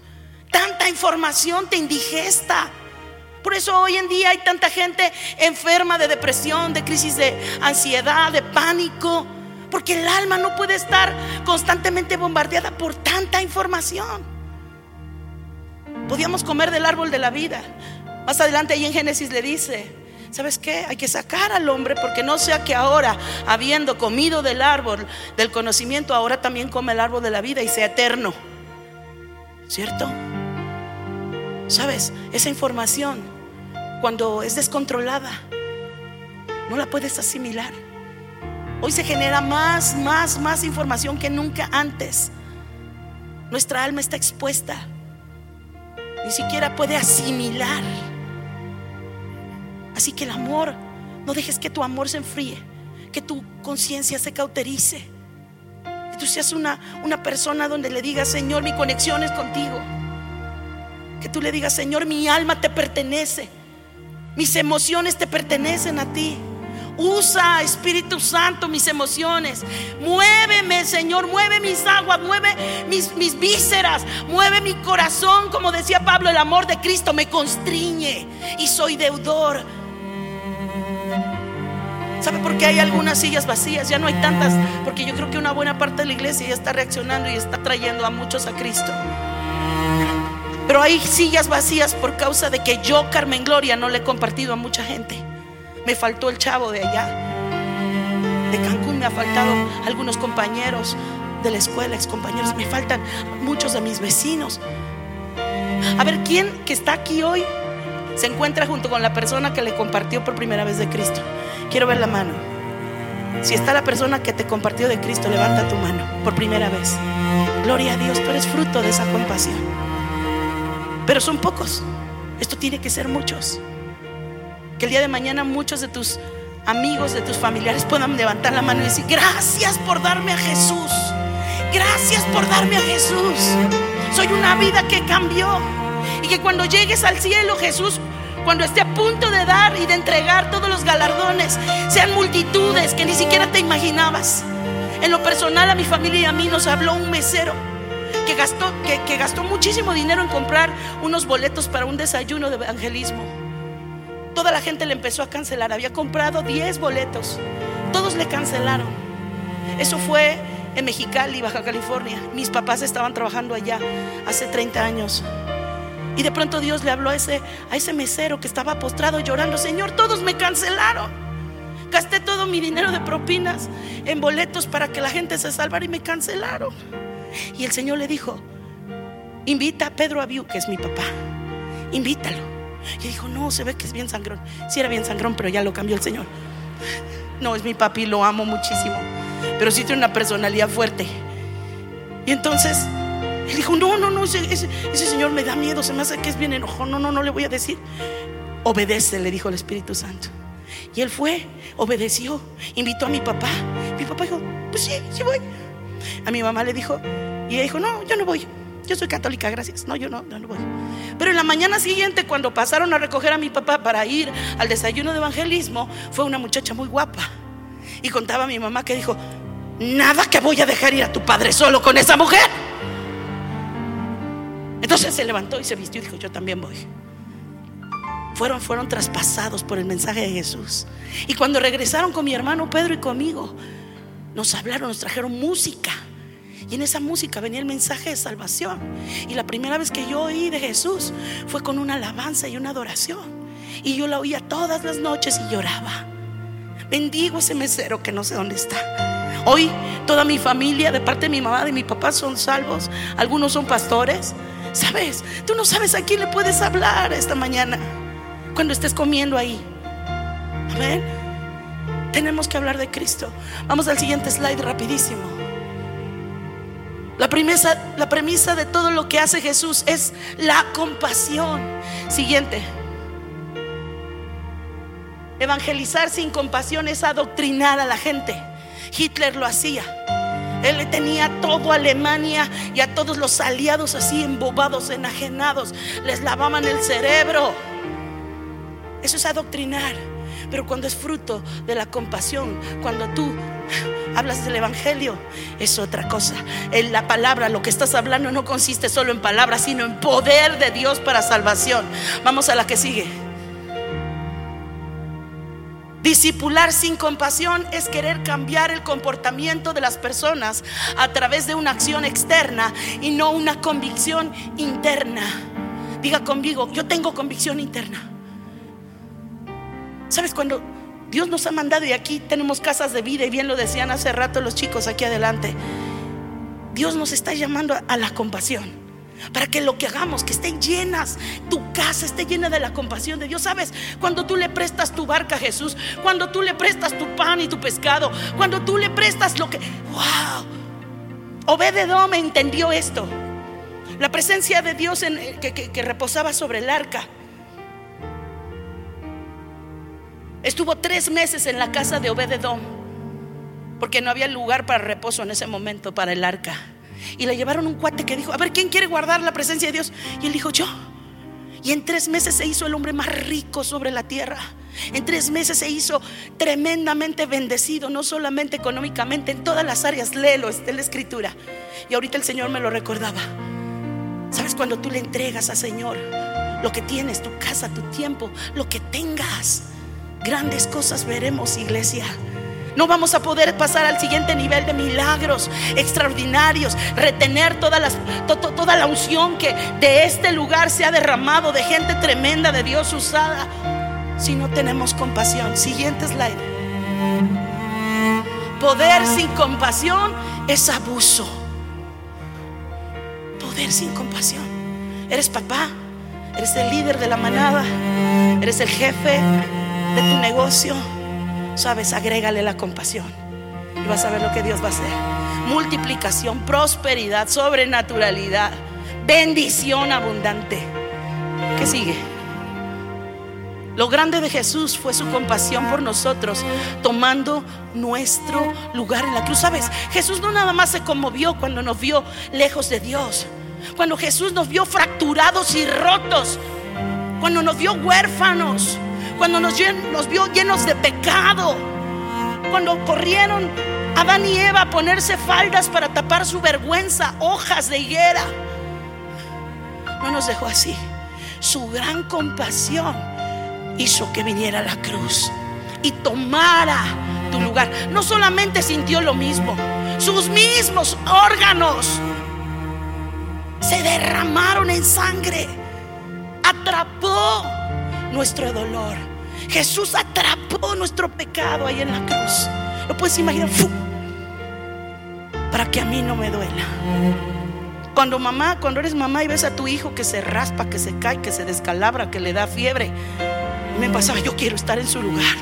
Speaker 2: Tanta información te indigesta. Por eso hoy en día hay tanta gente enferma de depresión, de crisis de ansiedad, de pánico. Porque el alma no puede estar constantemente bombardeada por tanta información. Podíamos comer del árbol de la vida. Más adelante ahí en Génesis le dice, ¿sabes qué? Hay que sacar al hombre porque no sea que ahora, habiendo comido del árbol del conocimiento, ahora también come el árbol de la vida y sea eterno. ¿Cierto? ¿Sabes? Esa información, cuando es descontrolada, no la puedes asimilar. Hoy se genera más, más, más información que nunca antes. Nuestra alma está expuesta. Ni siquiera puede asimilar. Así que el amor, no dejes que tu amor se enfríe, que tu conciencia se cauterice. Que tú seas una, una persona donde le digas, Señor, mi conexión es contigo. Que tú le digas, Señor, mi alma te pertenece. Mis emociones te pertenecen a ti. Usa, Espíritu Santo, mis emociones. Muéveme, Señor. Mueve mis aguas. Mueve mis, mis vísceras. Mueve mi corazón. Como decía Pablo, el amor de Cristo me constriñe. Y soy deudor. ¿Sabe por qué hay algunas sillas vacías? Ya no hay tantas. Porque yo creo que una buena parte de la iglesia ya está reaccionando y está trayendo a muchos a Cristo. Pero hay sillas vacías por causa de que yo, Carmen Gloria, no le he compartido a mucha gente. Me faltó el chavo de allá. De Cancún me ha faltado algunos compañeros de la escuela, ex compañeros. Me faltan muchos de mis vecinos. A ver, ¿quién que está aquí hoy se encuentra junto con la persona que le compartió por primera vez de Cristo? Quiero ver la mano. Si está la persona que te compartió de Cristo, levanta tu mano por primera vez. Gloria a Dios, tú eres fruto de esa compasión. Pero son pocos. Esto tiene que ser muchos. Que el día de mañana muchos de tus amigos, de tus familiares puedan levantar la mano y decir, gracias por darme a Jesús. Gracias por darme a Jesús. Soy una vida que cambió. Y que cuando llegues al cielo, Jesús, cuando esté a punto de dar y de entregar todos los galardones, sean multitudes que ni siquiera te imaginabas. En lo personal, a mi familia y a mí nos habló un mesero que gastó, que, gastó muchísimo dinero en comprar unos boletos para un desayuno de evangelismo. Toda la gente le empezó a cancelar. Había comprado 10 boletos. Todos le cancelaron. Eso fue en Mexicali, Baja California. Mis papás estaban trabajando allá hace 30 años. Y de pronto Dios le habló a ese, a ese mesero que estaba postrado llorando, Señor, todos me cancelaron. Gasté todo mi dinero de propinas en boletos para que la gente se salvara y me cancelaron. Y el Señor le dijo, invita a Pedro Abiu, que es mi papá, invítalo. Y dijo, no, se ve que es bien sangrón. Sí era bien sangrón, pero ya lo cambió el Señor. No, es mi papi, lo amo muchísimo. Pero sí tiene una personalidad fuerte. Y entonces él dijo, no, no, no, ese, ese, señor me da miedo, se me hace que es bien enojón. No, no, no le voy a decir. Obedece, le dijo el Espíritu Santo. Y él fue, obedeció, invitó a mi papá. Mi papá dijo, pues sí, sí voy. A mi mamá le dijo, y ella dijo, no, yo no voy. Yo soy católica, gracias. No, yo no, yo no voy. Pero en la mañana siguiente, cuando pasaron a recoger a mi papá para ir al desayuno de evangelismo, fue una muchacha muy guapa. Y contaba a mi mamá que dijo, nada que voy a dejar ir a tu padre solo con esa mujer. Entonces se levantó y se vistió y dijo, yo también voy. Fueron, fueron traspasados por el mensaje de Jesús. Y cuando regresaron con mi hermano Pedro y conmigo, nos hablaron, nos trajeron música. Y en esa música venía el mensaje de salvación. Y la primera vez que yo oí de Jesús fue con una alabanza y una adoración. Y yo la oía todas las noches y lloraba. Bendigo ese mesero que no sé dónde está. Hoy toda mi familia, de parte de mi mamá, de mi papá, son salvos. Algunos son pastores. ¿Sabes? Tú no sabes a quién le puedes hablar esta mañana cuando estés comiendo ahí. Amén. Tenemos que hablar de Cristo. Vamos al siguiente slide rapidísimo. La premisa, la premisa de todo lo que hace Jesús es la compasión. Siguiente. Evangelizar sin compasión es adoctrinar a la gente. Hitler lo hacía. Él tenía todo Alemania y a todos los aliados así embobados, enajenados. Les lavaban el cerebro. Eso es adoctrinar. Pero cuando es fruto de la compasión, cuando tú hablas del Evangelio, es otra cosa. La palabra, lo que estás hablando no consiste solo en palabras, sino en poder de Dios para salvación. Vamos a la que sigue. Discipular sin compasión es querer cambiar el comportamiento de las personas a través de una acción externa y no una convicción interna. Diga conmigo, yo tengo convicción interna. ¿Sabes cuando Dios nos ha mandado y aquí tenemos casas de vida y bien lo decían hace rato los chicos aquí adelante? Dios nos está llamando a la compasión. Para que lo que hagamos, que estén llenas, tu casa esté llena de la compasión de Dios. ¿Sabes? Cuando tú le prestas tu barca a Jesús, cuando tú le prestas tu pan y tu pescado, cuando tú le prestas lo que... ¡Wow! Obededom entendió esto. La presencia de Dios en, que, que reposaba sobre el arca. Estuvo tres meses en la casa de Obededom, porque no había lugar para reposo en ese momento para el arca. Y le llevaron un cuate que dijo, a ver, ¿quién quiere guardar la presencia de Dios? Y él dijo, yo. Y en tres meses se hizo el hombre más rico sobre la tierra. En tres meses se hizo tremendamente bendecido, no solamente económicamente, en todas las áreas. Léelo, está en la escritura. Y ahorita el Señor me lo recordaba. ¿Sabes cuando tú le entregas al Señor lo que tienes, tu casa, tu tiempo, lo que tengas? Grandes cosas veremos, iglesia. No vamos a poder pasar al siguiente nivel de milagros extraordinarios, retener toda, la unción que de este lugar se ha derramado, de gente tremenda de Dios usada, si no tenemos compasión. Siguiente slide. Poder sin compasión es abuso. Poder sin compasión. Eres papá, eres el líder de la manada, eres el jefe de tu negocio. Sabes, agrégale la compasión y vas a ver lo que Dios va a hacer. Multiplicación, prosperidad, sobrenaturalidad, bendición abundante. ¿Qué sigue? Lo grande de Jesús fue su compasión por nosotros, tomando nuestro lugar en la cruz. ¿Sabes? Jesús no nada más se conmovió cuando nos vio lejos de Dios. Cuando Jesús nos vio fracturados y rotos. Cuando nos vio huérfanos. Cuando nos, vio llenos de pecado. Cuando corrieron Adán y Eva a ponerse faldas para tapar su vergüenza, hojas de higuera. No nos dejó así. Su gran compasión hizo que viniera la cruz y tomara tu lugar. No solamente sintió lo mismo, sus mismos órganos se derramaron en sangre. Atrapó nuestro dolor. Jesús atrapó nuestro pecado ahí en la cruz. Lo puedes imaginar. Para que a mí no me duela. Cuando mamá, cuando eres mamá y ves a tu hijo que se raspa, que se cae, que se descalabra, que le da fiebre, me pasaba, yo quiero estar en su lugar.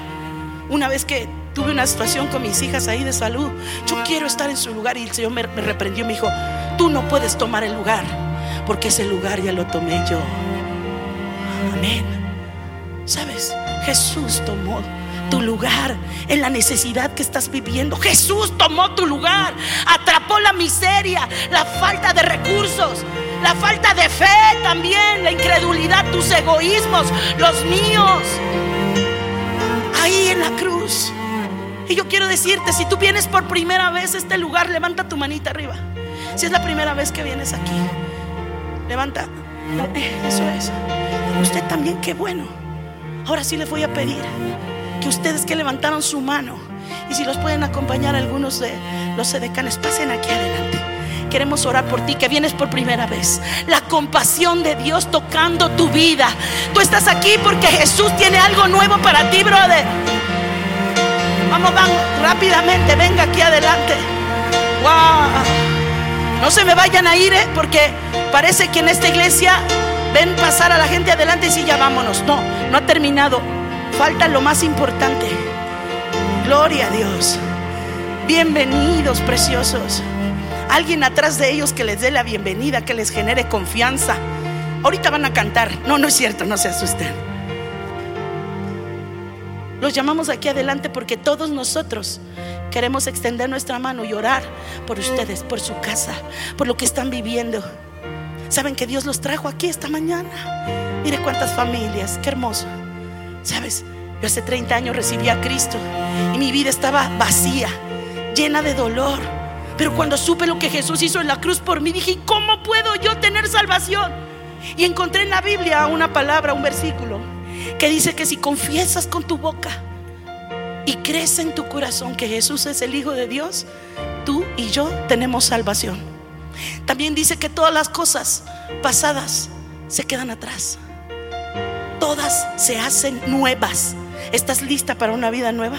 Speaker 2: Una vez que tuve una situación con mis hijas ahí de salud, yo quiero estar en su lugar y el Señor me, me reprendió, me dijo, tú no puedes tomar el lugar, porque ese lugar ya lo tomé yo. Amén. ¿Sabes? Jesús tomó tu lugar en la necesidad que estás viviendo. Jesús tomó tu lugar, atrapó la miseria, la falta de recursos, la falta de fe también, la incredulidad, tus egoísmos, los míos. Ahí en la cruz. Y yo quiero decirte, si tú vienes por primera vez a este lugar, levanta tu manita arriba. Si es la primera vez que vienes aquí, levanta. Eso es. Usted también, qué bueno. Ahora sí les voy a pedir que ustedes que levantaron su mano y si los pueden acompañar algunos de los edecanes, pasen aquí adelante. Queremos orar por ti que vienes por primera vez. La compasión de Dios tocando tu vida. Tú estás aquí porque Jesús tiene algo nuevo para ti, brother. Vamos, vamos, rápidamente, venga aquí adelante. Wow. No se me vayan a ir, ¿eh? porque parece que en esta iglesia ven pasar a la gente adelante y sí, ya vámonos. No, no ha terminado. Falta lo más importante. Gloria a Dios. Bienvenidos, preciosos. Alguien atrás de ellos que les dé la bienvenida, que les genere confianza. Ahorita van a cantar. No, no es cierto, no se asusten. Los llamamos aquí adelante porque todos nosotros queremos extender nuestra mano y orar por ustedes, por su casa, por lo que están viviendo. Saben que Dios los trajo aquí esta mañana. Mire cuántas familias, qué hermoso. Sabes, yo hace 30 años recibí a Cristo y mi vida estaba vacía, llena de dolor. Pero cuando supe lo que Jesús hizo en la cruz por mí, dije, ¿cómo puedo yo tener salvación? Y encontré en la Biblia una palabra, un versículo, que dice que si confiesas con tu boca y crees en tu corazón que Jesús es el Hijo de Dios, tú y yo tenemos salvación. También dice que todas las cosas pasadas se quedan atrás. Todas se hacen nuevas. ¿Estás lista para una vida nueva?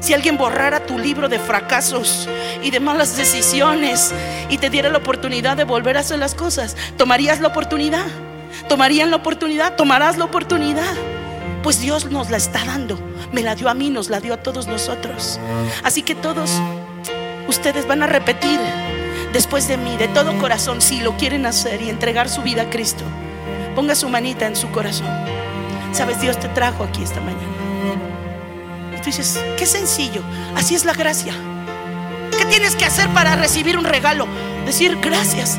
Speaker 2: Si alguien borrara tu libro de fracasos y de malas decisiones y te diera la oportunidad de volver a hacer las cosas, ¿tomarías la oportunidad? ¿Tomarían la oportunidad? ¿Tomarás la oportunidad? Pues Dios nos la está dando. Me la dio a mí, nos la dio a todos nosotros. Así que todos ustedes van a repetir después de mí, de todo corazón, si lo quieren hacer y entregar su vida a Cristo. Ponga su manita en su corazón. Sabes, Dios te trajo aquí esta mañana. Y tú dices, qué sencillo, así es la gracia. ¿Qué tienes que hacer para recibir un regalo? Decir gracias.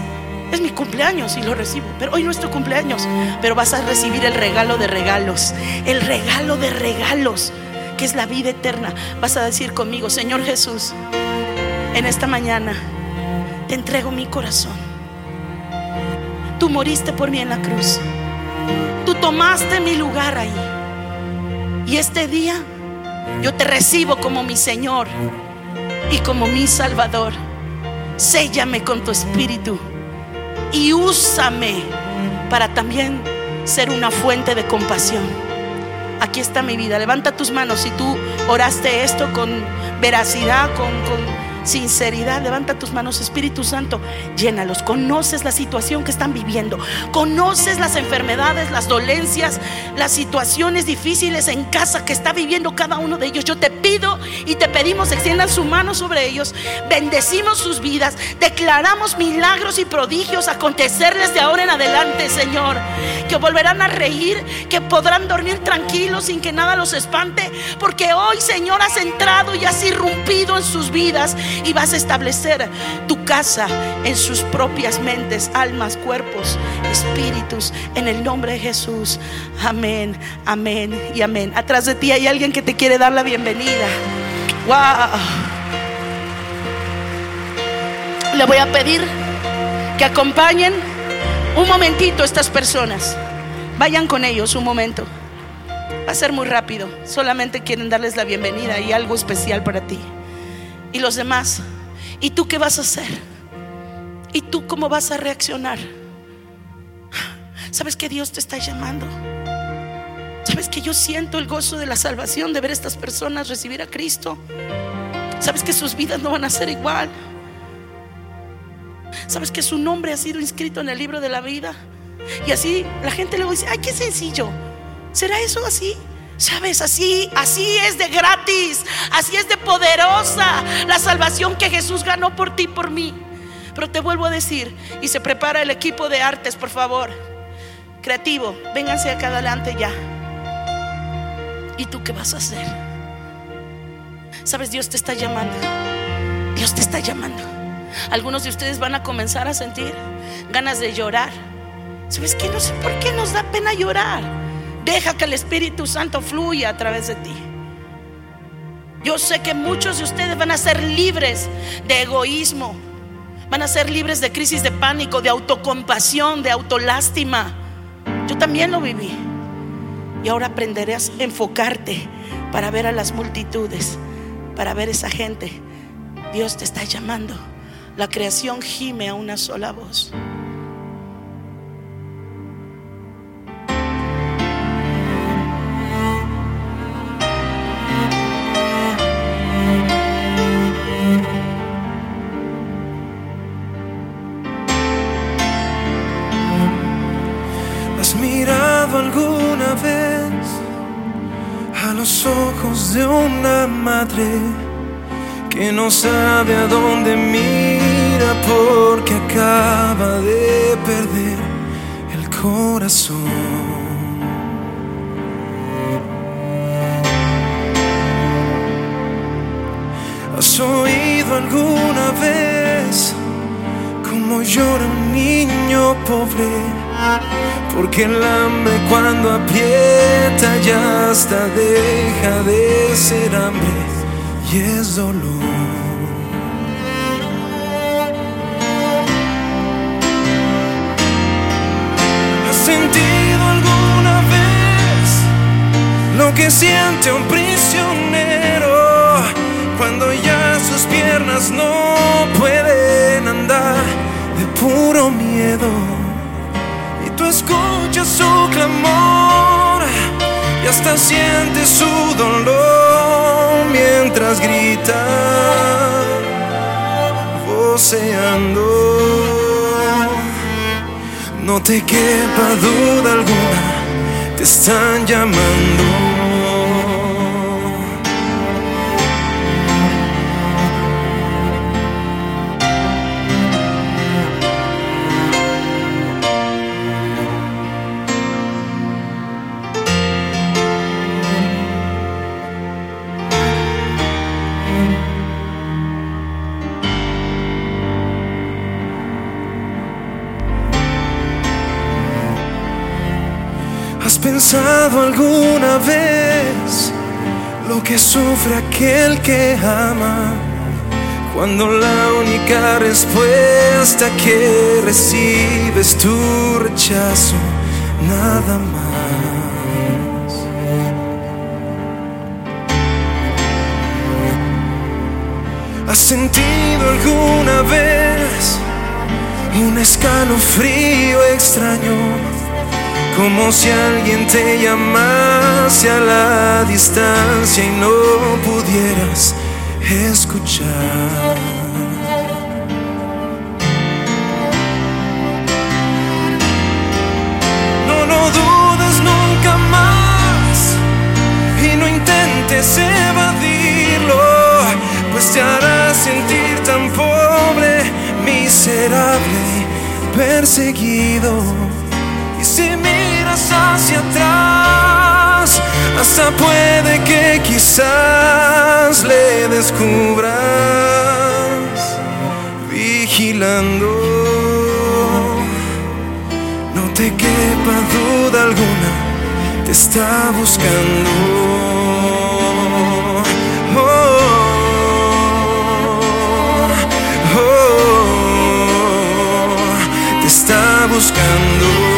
Speaker 2: Es mi cumpleaños y lo recibo. Pero hoy no es tu cumpleaños. Pero vas a recibir el regalo de regalos. El regalo de regalos, que es la vida eterna. Vas a decir conmigo, Señor Jesús, en esta mañana te entrego mi corazón. Tú moriste por mí en la cruz. Tú tomaste mi lugar ahí. Y este día Yo te recibo como mi Señor y como mi Salvador. Séllame con tu espíritu y úsame para también ser una fuente de compasión. Aquí está mi vida. Levanta tus manos si tú oraste esto con veracidad, con, con sinceridad, levanta tus manos, Espíritu Santo, llénalos. Conoces la situación que están viviendo, conoces las enfermedades, las dolencias, las situaciones difíciles en casa que está viviendo cada uno de ellos. Yo te pido y te pedimos, extiendan su mano sobre ellos, bendecimos sus vidas, declaramos milagros y prodigios acontecerles de ahora en adelante, Señor, que volverán a reír, que podrán dormir tranquilos sin que nada los espante, porque hoy, Señor, has entrado y has irrumpido en sus vidas y vas a establecer tu casa en sus propias mentes, almas, cuerpos, espíritus, en el nombre de Jesús. Amén, amén y amén. Atrás de ti hay alguien que te quiere dar la bienvenida. Wow. Le voy a pedir que acompañen un momentito a estas personas. Vayan con ellos un momento. Va a ser muy rápido. Solamente quieren darles la bienvenida y algo especial para ti y los demás. ¿Y tú qué vas a hacer? ¿Y tú cómo vas a reaccionar? ¿Sabes que Dios te está llamando? ¿Sabes que yo siento el gozo de la salvación de ver a estas personas recibir a Cristo? ¿Sabes que sus vidas no van a ser igual? ¿Sabes que su nombre ha sido inscrito en el libro de la vida? Y así la gente luego dice, ay, qué sencillo. ¿Será eso así? Sabes, así, así es de gratis, así es de poderosa la salvación que Jesús ganó por ti, por mí. Pero te vuelvo a decir, y se prepara el equipo de artes, por favor. Creativo, vénganse acá adelante ya. ¿Y tú qué vas a hacer? Sabes, Dios te está llamando. Dios te está llamando. Algunos de ustedes van a comenzar a sentir ganas de llorar. ¿Sabes qué? No sé por qué nos da pena llorar. Deja que el Espíritu Santo fluya a través de ti. Yo sé que muchos de ustedes van a ser libres de egoísmo, van a ser libres de crisis de pánico, de autocompasión, de autolástima. Yo también lo viví. Y ahora aprenderás a enfocarte para ver a las multitudes, para ver esa gente. Dios te está llamando. La creación gime a una sola voz.
Speaker 12: Los ojos de una madre que no sabe a dónde mira porque acaba de perder el corazón? ¿Has oído alguna vez cómo llora un niño pobre? Porque el hambre cuando aprieta ya hasta deja de ser hambre y es dolor. ¿Has sentido alguna vez lo que siente un prisionero cuando ya sus piernas no pueden andar de puro miedo? Escuchas su clamor y hasta sientes su dolor mientras grita, voceando. No te quepa duda alguna, te están llamando. Pensado alguna vez lo que sufre aquel que ama? Cuando la única respuesta que recibes es tu rechazo, nada más. ¿Has sentido alguna vez un escalofrío extraño? Como si alguien te llamase a la distancia y no pudieras escuchar. No lo dudes nunca más y no intentes evadirlo, pues te hará sentir tan pobre, miserable perseguido. Y hacia atrás, hasta puede que quizás le descubras vigilando. No te quepa duda alguna, te está buscando. Oh, oh, te está buscando.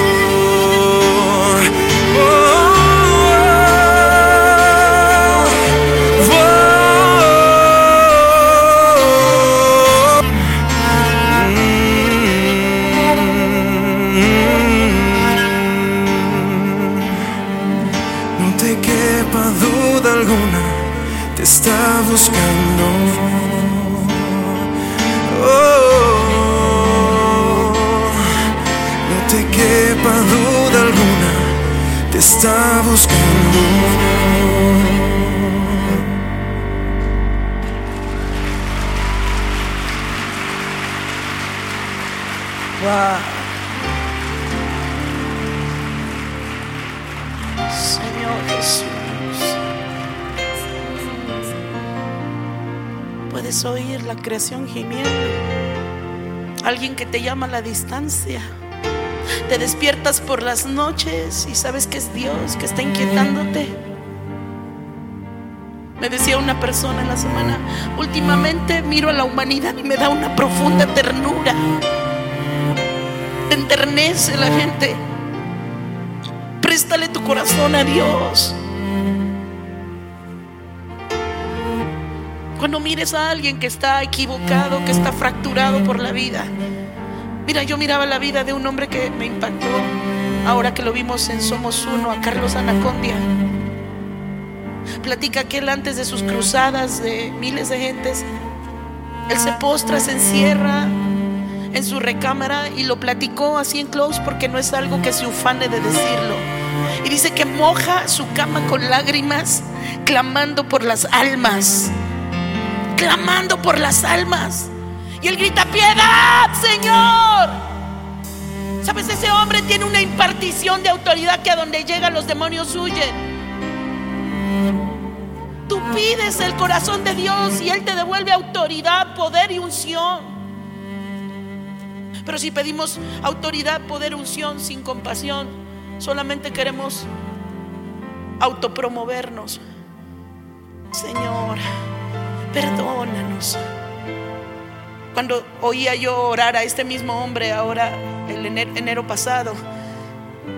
Speaker 12: Está buscando.
Speaker 2: Wow. Señor Jesús. Puedes oír la creación gimiendo. Alguien que te llama a la distancia. Te despiertas por las noches y sabes que es Dios que está inquietándote. Me decía una persona en la semana, últimamente miro a la humanidad y me da una profunda ternura. Te enternece la gente. Préstale tu corazón a Dios. Cuando mires a alguien que está equivocado, que está fracturado por la vida. Mira, yo miraba la vida de un hombre que me impactó. Ahora que lo vimos en Somos Uno, a Carlos Anacondia. Platica que él antes de sus cruzadas de miles de gentes, él se postra, se encierra en su recámara y lo platicó así en close porque no es algo que se ufane de decirlo. Y dice que moja su cama con lágrimas, clamando por las almas, clamando por las almas. Y él grita, piedad, Señor. Sabes, ese hombre tiene una impartición de autoridad que a donde llega los demonios huyen. Tú pides el corazón de Dios y Él te devuelve autoridad, poder y unción. Pero si pedimos autoridad, poder, unción sin compasión, solamente queremos autopromovernos. Señor, perdónanos. Cuando oía yo orar a este mismo hombre ahora, el enero, pasado,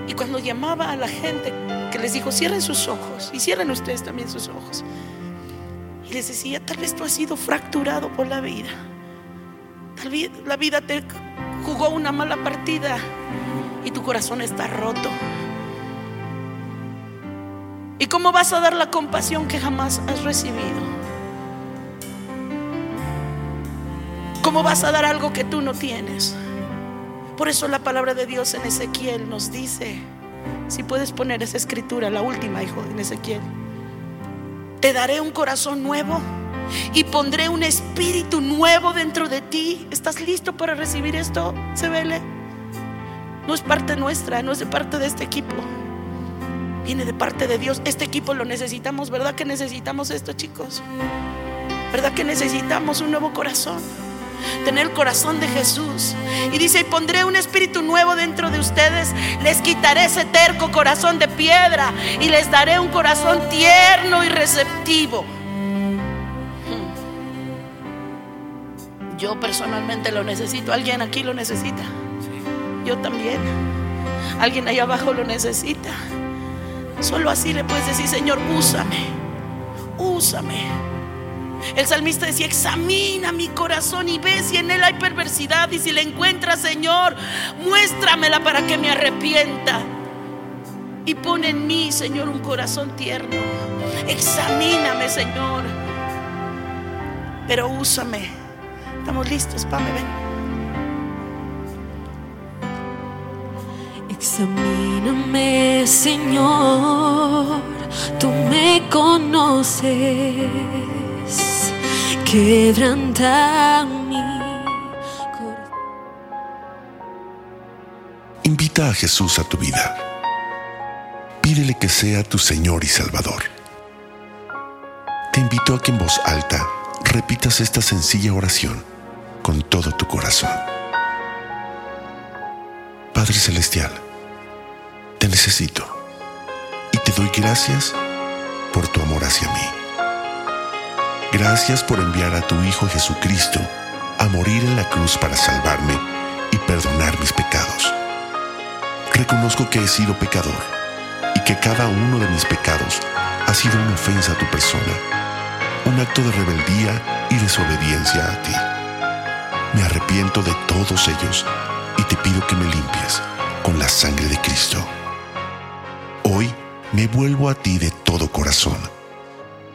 Speaker 2: y cuando llamaba a la gente que les dijo, cierren sus ojos y cierren ustedes también sus ojos. Y les decía, tal vez tú has sido fracturado por la vida. Tal vez la vida te jugó una mala partida y tu corazón está roto. ¿Y cómo vas a dar la compasión que jamás has recibido? ¿Cómo vas a dar algo que tú no tienes? Por eso la palabra de Dios en Ezequiel nos dice, si puedes poner esa escritura, la última, hijo, en Ezequiel, te daré un corazón nuevo y pondré un espíritu nuevo dentro de ti. ¿Estás listo para recibir esto, Sebele? No es parte nuestra, no es de parte de este equipo. Viene de parte de Dios. Este equipo lo necesitamos, ¿verdad que necesitamos esto, chicos? ¿Verdad que necesitamos un nuevo corazón? Tener el corazón de Jesús. Y dice, y pondré un espíritu nuevo dentro de ustedes. Les quitaré ese terco corazón de piedra y les daré un corazón tierno y receptivo. Yo personalmente lo necesito. ¿Alguien aquí lo necesita? Yo también. Alguien allá abajo lo necesita. Solo así le puedes decir, Señor, úsame. Úsame. El salmista decía, examina mi corazón y ve si en él hay perversidad y si la encuentras, Señor, muéstramela para que me arrepienta. Y pone en mí, Señor, un corazón tierno. Examíname, Señor. Pero úsame. Estamos listos, Pame, ven.
Speaker 4: Examíname, Señor, tú me conoces, quebranta mi corazón.
Speaker 1: Invita a Jesús a tu vida. Pídele que sea tu Señor y Salvador. Te invito a que en voz alta repitas esta sencilla oración con todo tu corazón. Padre Celestial, te necesito y te doy gracias por tu amor hacia mí. Gracias por enviar a tu Hijo Jesucristo a morir en la cruz para salvarme y perdonar mis pecados. Reconozco que he sido pecador y que cada uno de mis pecados ha sido una ofensa a tu persona, un acto de rebeldía y desobediencia a ti. Me arrepiento de todos ellos y te pido que me limpies con la sangre de Cristo. Hoy me vuelvo a ti de todo corazón.